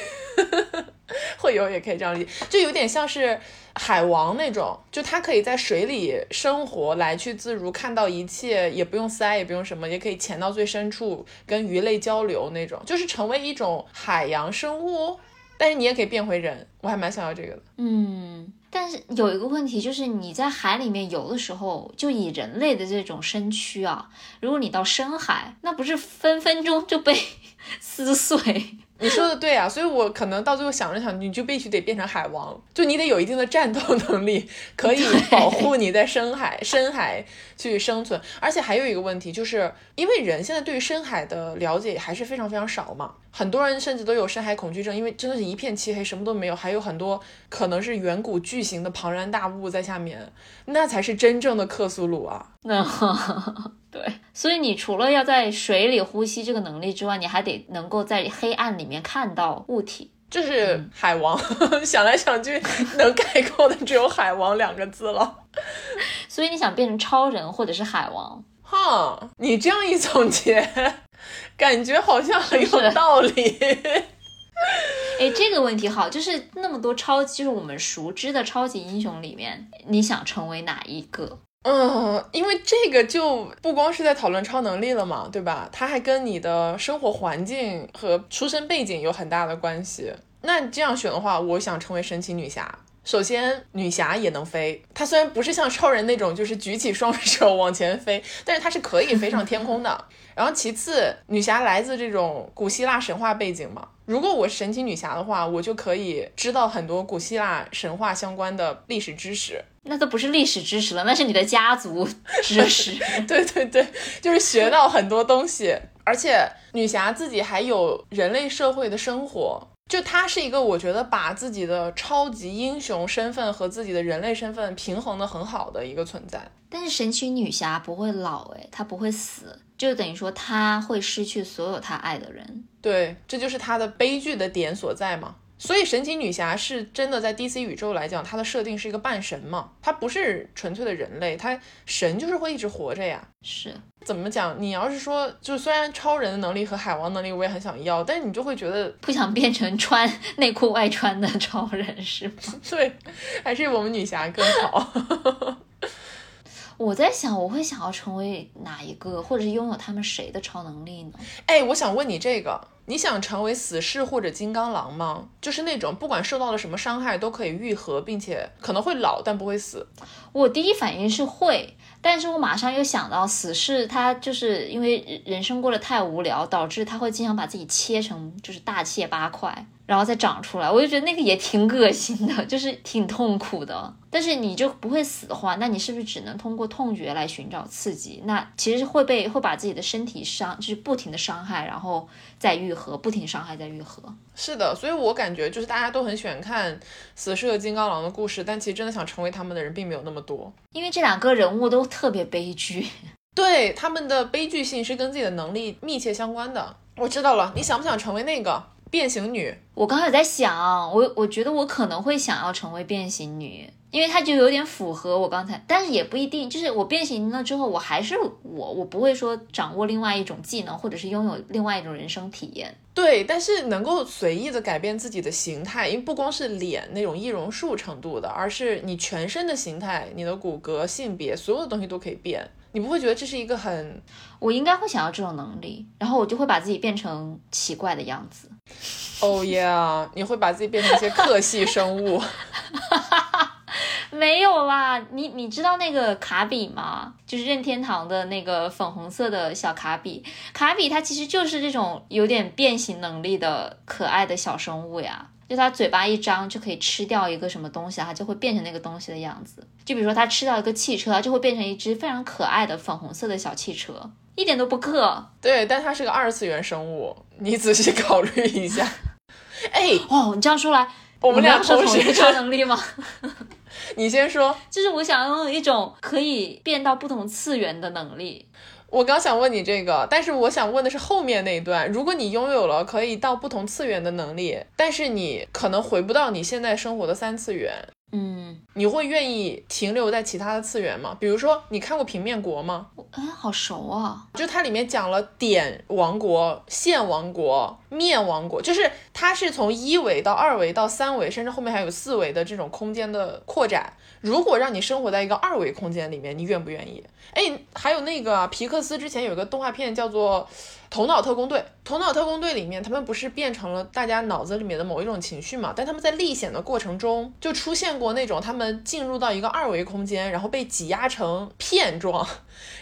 B: 会游也可以这样理解，就有点像是海王那种，就他可以在水里生活，来去自如，看到一切，也不用鳃，也不用什么，也可以潜到最深处跟鱼类交流那种，就是成为一种海洋生物。但是你也可以变回人，我还蛮想要这个的。
A: 嗯。但是有一个问题，就是你在海里面游的时候，就以人类的这种身躯啊，如果你到深海，那不是分分钟就被 撕碎。
B: 你说的对啊，所以我可能到最后想着想，你就必须得变成海王，就你得有一定的战斗 能力，可以保护你在深海深海去生存。而且还有一个问题，就是因为人现在对于深海的了解还是非常非常少嘛，很多人甚至都有深海恐惧症，因为真的是一片漆黑，什么都没有，还有很多可能是远古巨型的庞然大物在下面，那才是真正的克苏鲁啊。
A: 那。对，所以你除了要在水里呼吸这个能力之外，你还得能够在黑暗里面看到物体，
B: 就是海王。想来想去，能概括的只有海王两个字了。
A: 所以你想变成超人或者是海王？
B: 哈，你这样一总结，感觉好像很有道理。
A: 哎，这个问题好，就是那么多超，就是我们熟知的超级英雄里面，你想成为哪一个？
B: 嗯，因为这个就不光是在讨论超能力了嘛，对吧？它还跟你的生活环境和出身背景有很大的关系。那这样选的话，我想成为神奇女侠。首先，女侠也能飞，她虽然不是像超人那种就是举起双手往前飞，但是她是可以飞上天空的。然后其次，女侠来自这种古希腊神话背景嘛。如果我是神奇女侠的话，我就可以知道很多古希腊神话相关的历史知识。
A: 那都不是历史知识了，那是你的家族知识。
B: 对对对，就是学到很多东西。而且女侠自己还有人类社会的生活，就他是一个我觉得把自己的超级英雄身份和自己的人类身份平衡的很好的一个存在。
A: 但是神奇女侠不会老诶，她不会死，就等于说她会失去所有她爱的人。
B: 对，这就是她的悲剧的点所在嘛。所以神奇女侠是真的在 DC 宇宙来讲，她的设定是一个半神嘛，她不是纯粹的人类，她神就是会一直活着呀。
A: 是
B: 怎么讲？你要是说，就虽然超人的能力和海王能力我也很想要，但是你就会觉得
A: 不想变成穿内裤外穿的超人是吗？
B: 对，还是我们女侠更好。
A: 我在想，我会想要成为哪一个，或者是拥有他们谁的超能力呢？
B: 哎，我想问你这个，你想成为死侍或者金刚狼吗？就是那种不管受到了什么伤害都可以愈合，并且可能会老但不会死。
A: 我第一反应是会，但是我马上又想到死侍，他就是因为人生过得太无聊，导致他会经常把自己切成就是大切八块。然后再长出来，我就觉得那个也挺恶心的，就是挺痛苦的。但是你就不会死的话，那你是不是只能通过痛觉来寻找刺激？那其实会被会把自己的身体伤，就是不停的伤害，然后再愈合，不停伤害再愈合。
B: 是的，所以我感觉就是大家都很喜欢看死侍和金刚狼的故事，但其实真的想成为他们的人并没有那么多，
A: 因为这两个人物都特别悲剧。
B: 对他们的悲剧性是跟自己的能力密切相关的。我知道了，你想不想成为那个？变形女，
A: 我刚才在想，我我觉得我可能会想要成为变形女，因为她就有点符合我刚才，但是也不一定，就是我变形了之后，我还是我，我不会说掌握另外一种技能，或者是拥有另外一种人生体验。
B: 对，但是能够随意的改变自己的形态，因为不光是脸那种易容术程度的，而是你全身的形态、你的骨骼、性别，所有的东西都可以变。你不会觉得这是一个很……
A: 我应该会想要这种能力，然后我就会把自己变成奇怪的样子。
B: 哦耶！你会把自己变成一些 克系生物？
A: 没有啦，你你知道那个卡比吗？就是任天堂的那个粉红色的小卡比。卡比它其实就是这种有点变形能力的可爱的小生物呀。就它嘴巴一张就可以吃掉一个什么东西，它就会变成那个东西的样子。就比如说它吃掉一个汽车，它就会变成一只非常可爱的粉红色的小汽车，一点都不克。
B: 对，但它是个二次元生物，你仔细考虑一下。哎，
A: 哦，你这样说来，
B: 我们俩
A: 同
B: 时
A: 超能力吗？
B: 你先说。
A: 就是我想拥有一种可以变到不同次元的能力。
B: 我刚想问你这个，但是我想问的是后面那一段。如果你拥有了可以到不同次元的能力，但是你可能回不到你现在生活的三次元。
A: 嗯，
B: 你会愿意停留在其他的次元吗？比如说，你看过《平面国》吗？
A: 哎，好熟啊！
B: 就它里面讲了点王国、线王国、面王国，就是它是从一维到二维到三维，甚至后面还有四维的这种空间的扩展。如果让你生活在一个二维空间里面，你愿不愿意？哎，还有那个皮克斯之前有个动画片叫做。头脑特工队，头脑特工队里面，他们不是变成了大家脑子里面的某一种情绪嘛？但他们在历险的过程中，就出现过那种他们进入到一个二维空间，然后被挤压成片状，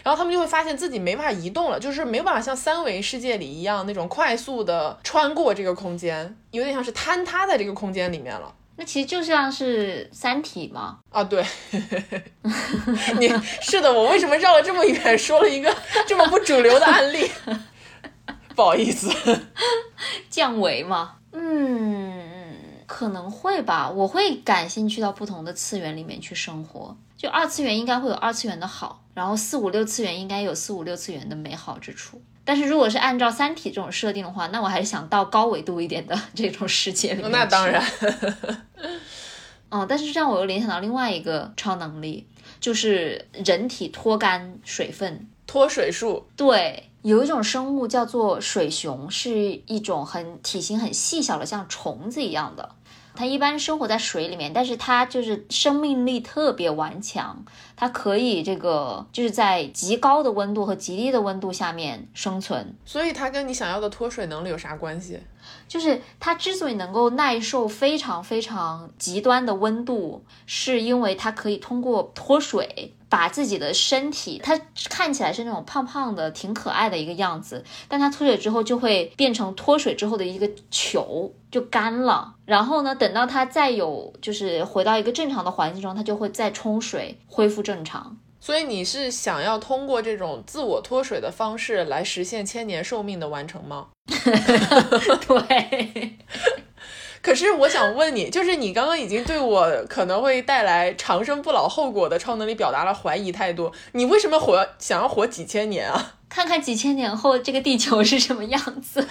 B: 然后他们就会发现自己没法移动了，就是没办法像三维世界里一样那种快速的穿过这个空间，有点像是坍塌在这个空间里面了。
A: 那其实就像是三体吗？
B: 啊，对，你是的，我为什么绕了这么远，说了一个这么不主流的案例？不好意思，
A: 降维吗？嗯，可能会吧。我会感兴趣到不同的次元里面去生活。就二次元应该会有二次元的好，然后四五六次元应该有四五六次元的美好之处。但是如果是按照三体这种设定的话，那我还是想到高维度一点的这种世界里面。
B: 那当然。
A: 哦，但是这样我又联想到另外一个超能力，就是人体脱干水分，
B: 脱水术。
A: 对。有一种生物叫做水熊，是一种很体型很细小的，像虫子一样的。它一般生活在水里面，但是它就是生命力特别顽强，它可以这个就是在极高的温度和极低的温度下面生存。
B: 所以它跟你想要的脱水能力有啥关系？
A: 就是它之所以能够耐受非常非常极端的温度，是因为它可以通过脱水。把自己的身体，它看起来是那种胖胖的、挺可爱的一个样子，但它脱水之后就会变成脱水之后的一个球，就干了。然后呢，等到它再有就是回到一个正常的环境中，它就会再冲水，恢复正常。
B: 所以你是想要通过这种自我脱水的方式来实现千年寿命的完成吗？
A: 对。
B: 可是我想问你，就是你刚刚已经对我可能会带来长生不老后果的超能力表达了怀疑态度，你为什么活想要活几千年啊？
A: 看看几千年后这个地球是什么样子，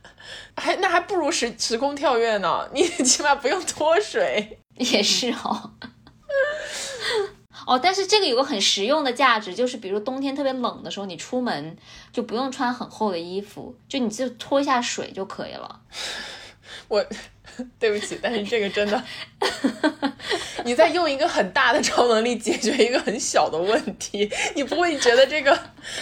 B: 还那还不如时时空跳跃呢，你 起码不用脱水。
A: 也是哦。哦，但是这个有个很实用的价值，就是比如冬天特别冷的时候，你出门就不用穿很厚的衣服，就你就脱一下水就可以了。
B: 我 对不起，但是这个真的，你在用一个很大的超能力解决一个很小的问题，你不会觉得这个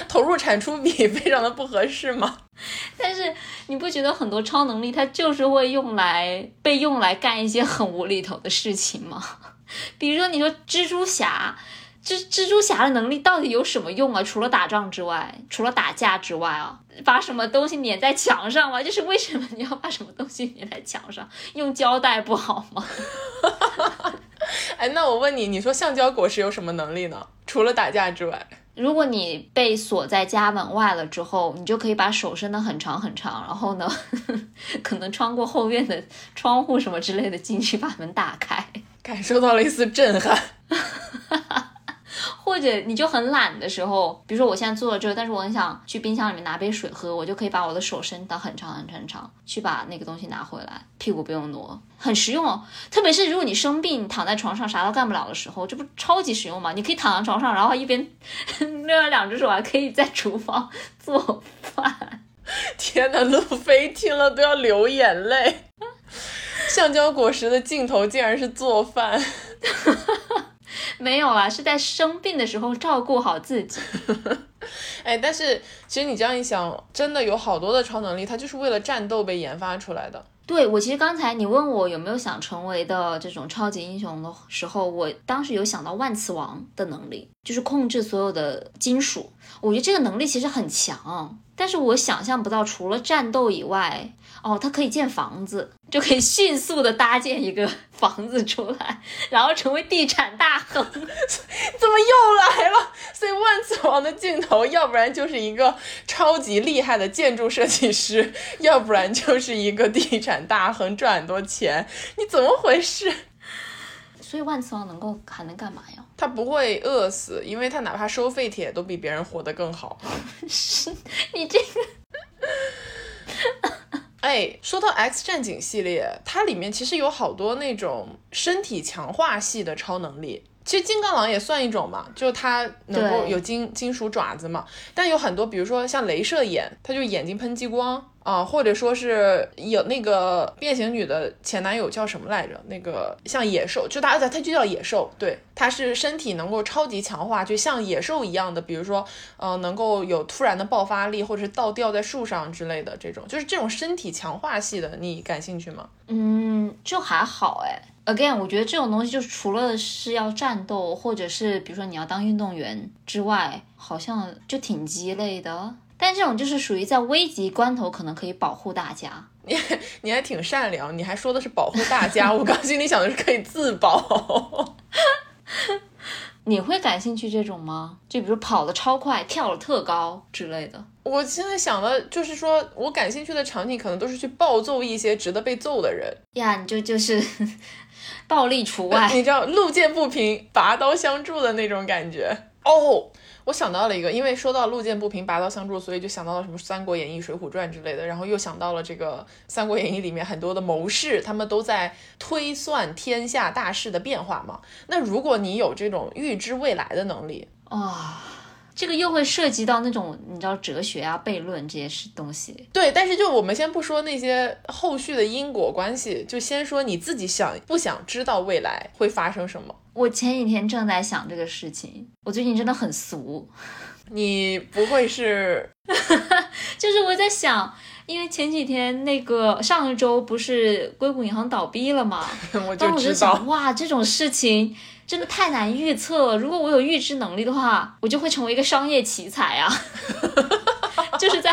B: 投入产出比非常的不合适吗？
A: 但是你不觉得很多超能力它就是会用来被用来干一些很无厘头的事情吗？比如说，你说蜘蛛侠，蜘蜘蛛侠的能力到底有什么用啊？除了打仗之外，除了打架之外啊，把什么东西粘在墙上吗？就是为什么你要把什么东西粘在墙上？用胶带不好吗？
B: 哎，那我问你，你说橡胶果实有什么能力呢？除了打架之外？
A: 如果你被锁在家门外了之后，你就可以把手伸得很长很长，然后呢，可能穿过后院的窗户什么之类的进去把门打开。
B: 感受到了一丝震撼，
A: 或者你就很懒的时候，比如说我现在坐在这，但是我很想去冰箱里面拿杯水喝，我就可以把我的手伸到很长很长很长，去把那个东西拿回来，屁股不用挪，很实用哦。特别是如果你生病躺在床上啥都干不了的时候，这不超级实用吗？你可以躺在床上，然后一边 另外两只手还可以在厨房做饭。
B: 天呐，路飞听了都要流眼泪。橡胶果实的尽头竟然是做饭，
A: 没有啦，是在生病的时候照顾好自己。
B: 哎，但是其实你这样一想，真的有好多的超能力，它就是为了战斗被研发出来的。
A: 对我，其实刚才你问我有没有想成为的这种超级英雄的时候，我当时有想到万磁王的能力，就是控制所有的金属。我觉得这个能力其实很强，但是我想象不到除了战斗以外。哦，他可以建房子，就可以迅速的搭建一个房子出来，然后成为地产大亨。怎么
B: 又来了？所以万磁王的镜头，要不然就是一个超级厉害的建筑设计师，要不然就是一个地产大亨，赚很多钱。你怎么回事？
A: 所以万磁王能够还能干嘛呀？
B: 他不会饿死，因为他哪怕收废铁都比别人活得更好。
A: 是你这个。
B: 哎，说到 X 战警系列，它里面其实有好多那种身体强化系的超能力。其实金刚狼也算一种嘛，就它能够有金金属爪子嘛。但有很多，比如说像镭射眼，它就眼睛喷激光。啊，或者说是有那个变形女的前男友叫什么来着？那个像野兽，就他他他就叫野兽，对，它是身体能够超级强化，就像野兽一样的，比如说，呃，能够有突然的爆发力，或者是倒吊在树上之类的这种，就是这种身体强化系的，你感兴趣吗？
A: 嗯，就还好哎。Again，我觉得这种东西就是除了是要战斗，或者是比如说你要当运动员之外，好像就挺鸡肋的。但这种就是属于在危急关头可能可以保护大家。
B: 你你还挺善良，你还说的是保护大家，我刚心里想的是可以自保。
A: 你会感兴趣这种吗？就比如跑得超快、跳得特高之类的。
B: 我现在想的就是说，我感兴趣的场景可能都是去暴揍一些值得被揍的人
A: 呀。你就就是暴力除外，
B: 你知道路见不平拔刀相助的那种感觉哦。我想到了一个，因为说到路见不平拔刀相助，所以就想到了什么《三国演义》《水浒传》之类的，然后又想到了这个《三国演义》里面很多的谋士，他们都在推算天下大势的变化嘛。那如果你有这种预知未来的能力
A: 啊，这个又会涉及到那种你知道哲学啊、悖论这些是东西。
B: 对，但是就我们先不说那些后续的因果关系，就先说你自己想不想知道未来会发生什么。
A: 我前几天正在想这个事情，我最近真的很俗。
B: 你不会是？
A: 就是我在想，因为前几天那个上一周不是硅谷银行倒闭了吗？
B: 我就
A: 知道。哇，这种事情真的太难预测了。如果我有预知能力的话，我就会成为一个商业奇才啊！就是在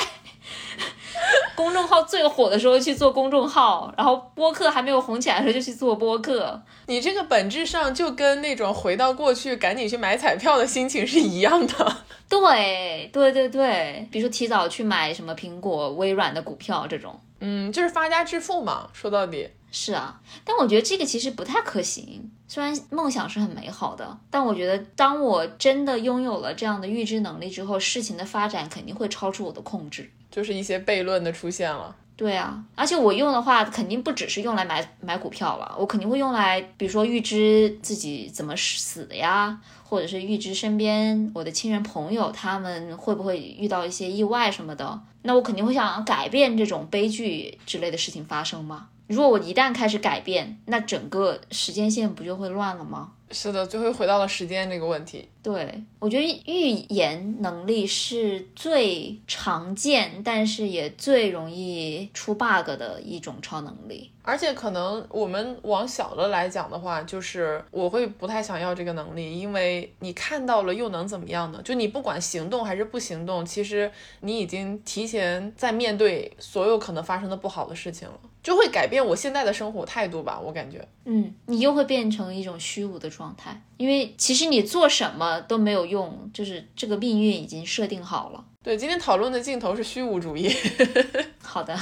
A: 公众众号最火的时候去做公众号，然后播客还没有红起来的时候就去做播客。
B: 你这个本质上就跟那种回到过去赶紧去买彩票的心情是一样的。
A: 对对对对，比如说提早去买什么苹果、微软的股票这种，
B: 嗯，就是发家致富嘛。说到底
A: 是啊，但我觉得这个其实不太可行。虽然梦想是很美好的，但我觉得当我真的拥有了这样的预知能力之后，事情的发展肯定会超出我的控制。
B: 就是一些悖论的出现了。
A: 对啊，而且我用的话，肯定不只是用来买买股票了，我肯定会用来，比如说预知自己怎么死的呀，或者是预知身边我的亲人朋友他们会不会遇到一些意外什么的。那我肯定会想改变这种悲剧之类的事情发生嘛。如果我一旦开始改变，那整个时间线不就会乱了吗？
B: 是的，最后回到了时间这个问题。
A: 对，我觉得预言能力是最常见，但是也最容易出 bug 的一种超能力。
B: 而且可能我们往小了来讲的话，就是我会不太想要这个能力，因为你看到了又能怎么样呢？就你不管行动还是不行动，其实你已经提前在面对所有可能发生的不好的事情了，就会改变我现在的生活态度吧。我感觉，
A: 嗯，你又会变成一种虚无的状态，因为其实你做什么都没有用，就是这个命运已经设定好了。
B: 对，今天讨论的镜头是虚无主义。
A: 好的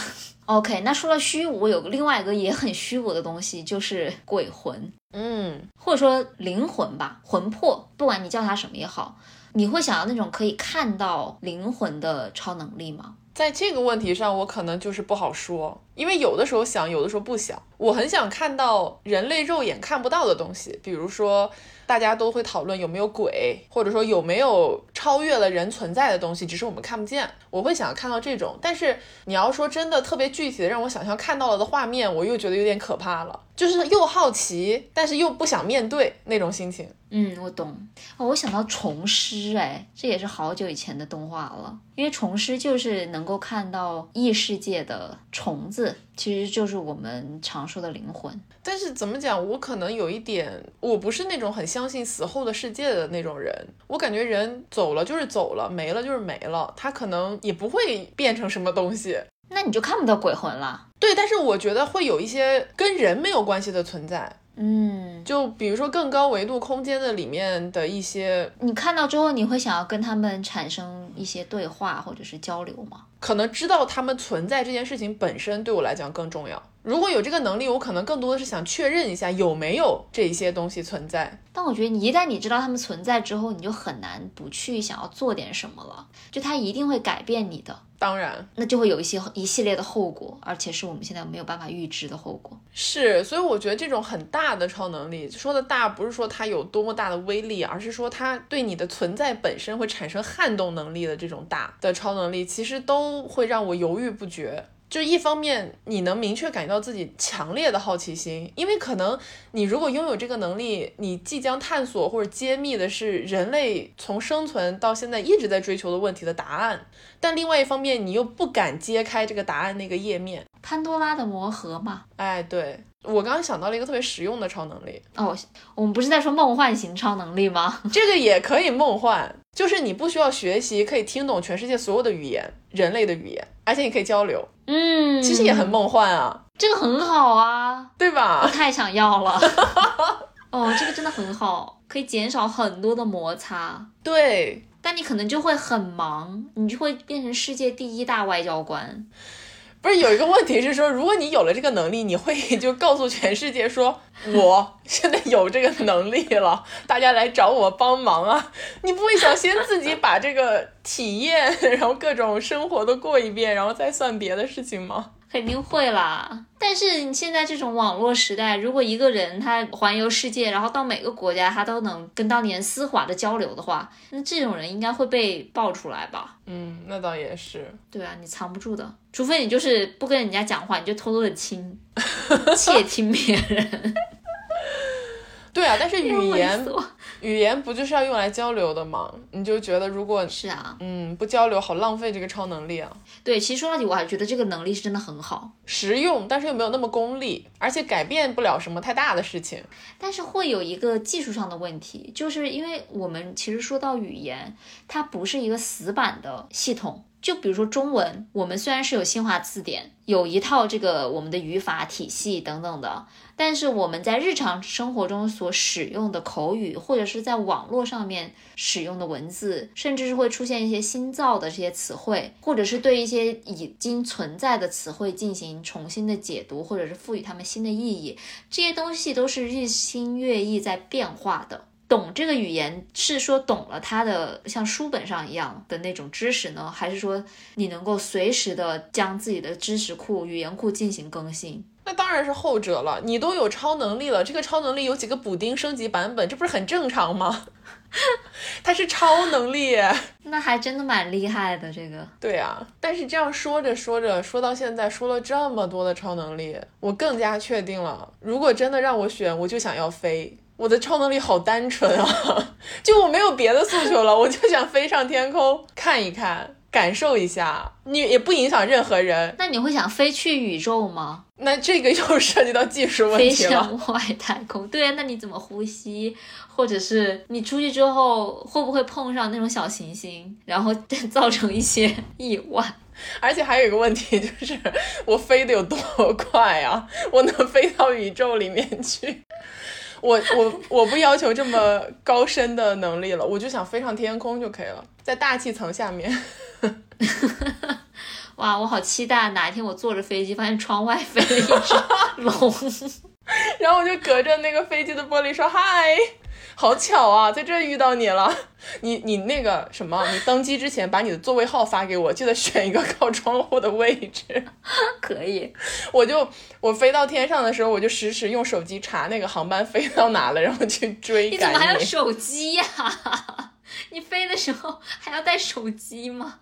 A: ，OK。那说到虚无，有个另外一个也很虚无的东西，就是鬼魂，
B: 嗯，
A: 或者说灵魂吧，魂魄，不管你叫它什么也好。你会想要那种可以看到灵魂的超能力吗？
B: 在这个问题上，我可能就是不好说，因为有的时候想，有的时候不想。我很想看到人类肉眼看不到的东西，比如说。大家都会讨论有没有鬼，或者说有没有超越了人存在的东西，只是我们看不见。我会想看到这种，但是你要说真的特别具体的让我想象看到了的画面，我又觉得有点可怕了，就是又好奇，但是又不想面对那种心情。
A: 嗯，我懂。哦，我想到虫师，哎，这也是好久以前的动画了。因为虫师就是能够看到异世界的虫子，其实就是我们常说的灵魂。
B: 但是怎么讲，我可能有一点，我不是那种很相信死后的世界的那种人。我感觉人走了就是走了，没了就是没了，他可能也不会变成什么东西。
A: 那你就看不到鬼魂了。
B: 对，但是我觉得会有一些跟人没有关系的存在。
A: 嗯，
B: 就比如说更高维度空间的里面的一些，
A: 你看到之后，你会想要跟他们产生一些对话或者是交流吗？
B: 可能知道他们存在这件事情本身对我来讲更重要。如果有这个能力，我可能更多的是想确认一下有没有这些东西存在。
A: 但我觉得你一旦你知道它们存在之后，你就很难不去想要做点什么了。就它一定会改变你的。
B: 当然，
A: 那就会有一些一系列的后果，而且是我们现在没有办法预知的后果。
B: 是，所以我觉得这种很大的超能力，说的大不是说它有多么大的威力，而是说它对你的存在本身会产生撼动能力的这种大的超能力，其实都会让我犹豫不决。就一方面，你能明确感觉到自己强烈的好奇心，因为可能你如果拥有这个能力，你即将探索或者揭秘的是人类从生存到现在一直在追求的问题的答案。但另外一方面，你又不敢揭开这个答案那个页面，
A: 潘多拉的魔盒嘛？
B: 哎，对我刚刚想到了一个特别实用的超能力
A: 哦，我们不是在说梦幻型超能力吗？
B: 这个也可以梦幻，就是你不需要学习，可以听懂全世界所有的语言，人类的语言，而且你可以交流。
A: 嗯，
B: 其实也很梦幻啊，
A: 这个很好啊，
B: 对吧？
A: 我太想要了。哦，这个真的很好，可以减少很多的摩擦。
B: 对，
A: 但你可能就会很忙，你就会变成世界第一大外交官。
B: 不是有一个问题是说，如果你有了这个能力，你会 就告诉全世界说，我现在有这个能力了，大家来找我帮忙啊！你不会想先自己把这个体验，然后各种生活都过一遍，然后再算别的事情吗？
A: 肯定会啦，但是你现在这种网络时代，如果一个人他环游世界，然后到每个国家他都能跟当地人丝滑的交流的话，那这种人应该会被爆出来吧？
B: 嗯，那倒也是。
A: 对啊，你藏不住的，除非你就是不跟人家讲话，你就偷偷的听，窃听别人。
B: 对啊，但是语 言语言不就是要用来交流的吗？你就觉得如果
A: 是啊，
B: 嗯，不交流好浪费这个超能力啊。
A: 对，其实说到底，我还觉得这个能力是真的很好，
B: 实用，但是又没有那么功利，而且改变不了什么太大的事情。
A: 但是会有一个技术上的问题，就是因为我们其实说到语言，它不是一个死板的系统。就比如说中文，我们虽然是有新华字典，有一套这个我们的语法体系等等的，但是我们在日常生活中所使用的口语，或者是在网络上面使用的文字，甚至是会出现一些新造的这些词汇，或者是对一些已经存在的词汇进行重新的解读，或者是赋予它们新的意义，这些东西都是日新月异在变化的。懂这个语言是说懂了它的像书本上一样的那种知识呢，还是说你能够随时的将自己的知识库、语言库进行更新？
B: 那当然是后者了。你都有超能力了，这个超能力有几个补丁升级版本，这不是很正常吗？它是超能力，
A: 那还真的蛮厉害的。这个
B: 对啊，但是这样说着说着，说到现在说了这么多的超能力，我更加确定了，如果真的让我选，我就想要飞。我的超能力好单纯啊，就我没有别的诉求了，我就想飞上天空看一看，感受一下，你也不影响任何人。
A: 那你会想飞去宇宙吗？
B: 那这个 又涉及到技术问题
A: 了。飞向外太空，对啊，那你怎么呼吸？或者是你出去之后会不会碰上那种小行星，然后 造成一些意外？
B: 而且还有一个问题就是，我飞得有多快啊？我能飞到宇宙里面去？我我我不要求这么高深的能力了，我就想飞上天空就可以了，在大气层下面。
A: 哇，我好期待哪一天我坐着飞机，发现窗外飞了一只龙，
B: 然后我就隔着那个飞机的玻璃说嗨。好巧啊，在这遇到你了。你你那个什么，你登机之前把你的座位号发给我，记得选一个靠窗户的位置。
A: 可以，
B: 我就我飞到天上的时候，我就实时用手机查那个航班飞到哪了，然后去追赶你。
A: 怎么还有手机呀？你飞的时候还要带手机吗？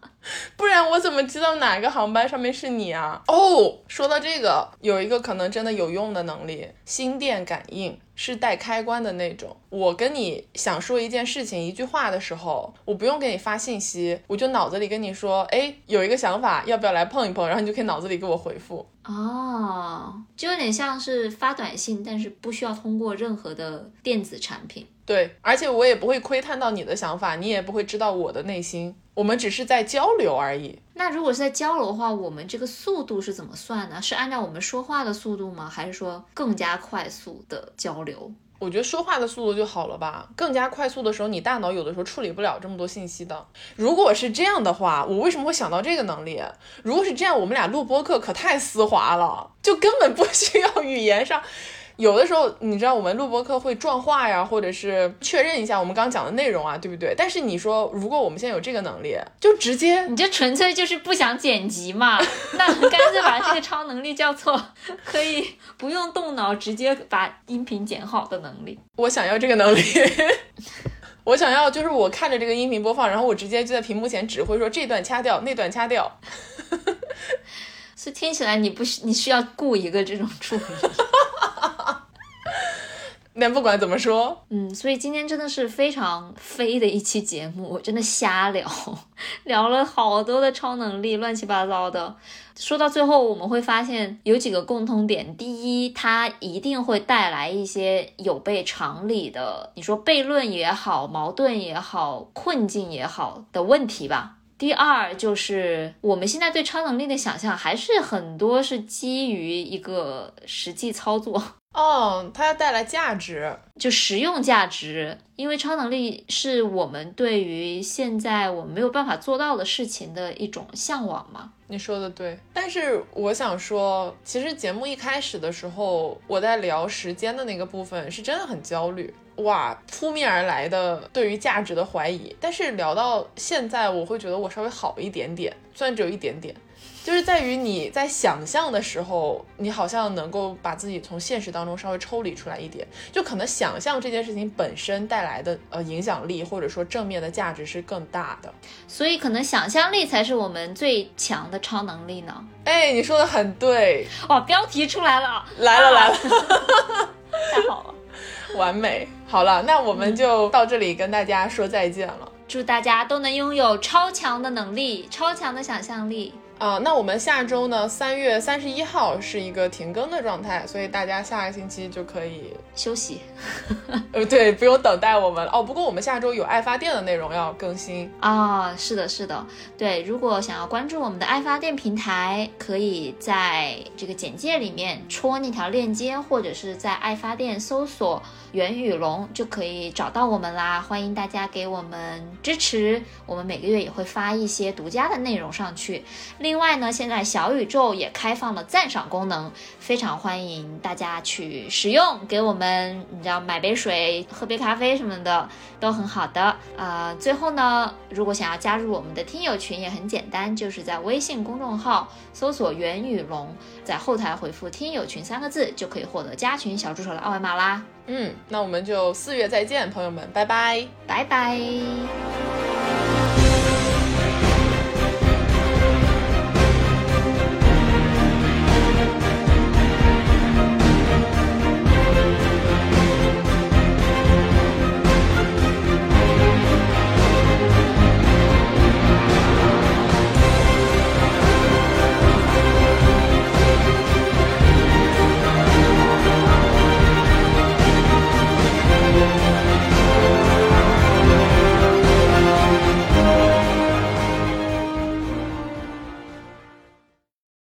B: 不然我怎么知道哪个航班上面是你啊？哦，说到这个，有一个可能真的有用的能力，心电感应，是带开关的那种。我跟你想说一件事情、一句话的时候，我不用给你发信息，我就脑子里跟你说，哎，有一个想法，要不要来碰一碰？然后你就可以脑子里给我回复。
A: 哦，就有点像是发短信，但是不需要通过任何的电子产品。
B: 对，而且我也不会窥探到你的想法，你也不会知道我的内心，我们只是在交流而已。
A: 那如果是在交流的话，我们这个速度是怎么算呢？是按照我们说话的速度吗？还是说更加快速的交流？
B: 我觉得说话的速度就好了吧。更加快速的时候，你大脑有的时候处理不了这么多信息的。如果是这样的话，我为什么会想到这个能力？如果是这样，我们俩录播课可太丝滑了，就根本不需要语言上。有的时候，你知道我们录播课会撞话呀，或者是确认一下我们刚讲的内容啊，对不对？但是你说，如果我们现在有这个能力，就直接，
A: 你就纯粹就是不想剪辑嘛？那干脆把这个超能力叫做可以不用动脑直接把音频剪好的能力。
B: 我想要这个能力，我想要就是我看着这个音频播放，然后我直接就在屏幕前指挥说这段掐掉，那段掐掉。
A: 所以听起来你不需你需要雇一个这种助理。
B: 那不管怎么说，
A: 嗯，所以今天真的是非常飞的一期节目，我真的瞎聊，聊了好多的超能力，乱七八糟的。说到最后，我们会发现有几个共通点：第一，它一定会带来一些有悖常理的，你说悖论也好，矛盾也好，困境也好的问题吧。第二，就是我们现在对超能力的想象，还是很多是基于一个实际操作。
B: 哦，它要带来价值，
A: 就实用价值，因为超能力是我们对于现在我们没有办法做到的事情的一种向往嘛。
B: 你说的对，但是我想说，其实节目一开始的时候，我在聊时间的那个部分是真的很焦虑，哇，扑面而来的对于价值的怀疑。但是聊到现在，我会觉得我稍微好一点点，虽然只有一点点。就是在于你在想象的时候，你好像能够把自己从现实当中稍微抽离出来一点，就可能想象这件事情本身带来的呃影响力或者说正面的价值是更大的，
A: 所以可能想象力才是我们最强的超能力呢。
B: 哎，你说的很对，
A: 哇，标题出来了，
B: 来了来了，
A: 太好了，
B: 完美，好了，那我们就到这里跟大家说再见了，
A: 祝大家都能拥有超强的能力，超强的想象力。
B: 啊，那我们下周呢？三月三十一号是一个停更的状态，所以大家下个星期就可以
A: 休息。
B: 呃，对，不用等待我们哦。不过我们下周有爱发电的内容要更新
A: 啊。是的，是的，对。如果想要关注我们的爱发电平台，可以在这个简介里面戳那条链接，或者是在爱发电搜索。袁宇龙就可以找到我们啦，欢迎大家给我们支持，我们每个月也会发一些独家的内容上去。另外呢，现在小宇宙也开放了赞赏功能，非常欢迎大家去使用，给我们你知道买杯水、喝杯咖啡什么的都很好的。呃，最后呢，如果想要加入我们的听友群也很简单，就是在微信公众号搜索袁宇龙，在后台回复“听友群”三个字，就可以获得加群小助手的二维码啦。
B: 嗯，那我们就四月再见，朋友们，拜拜，
A: 拜拜。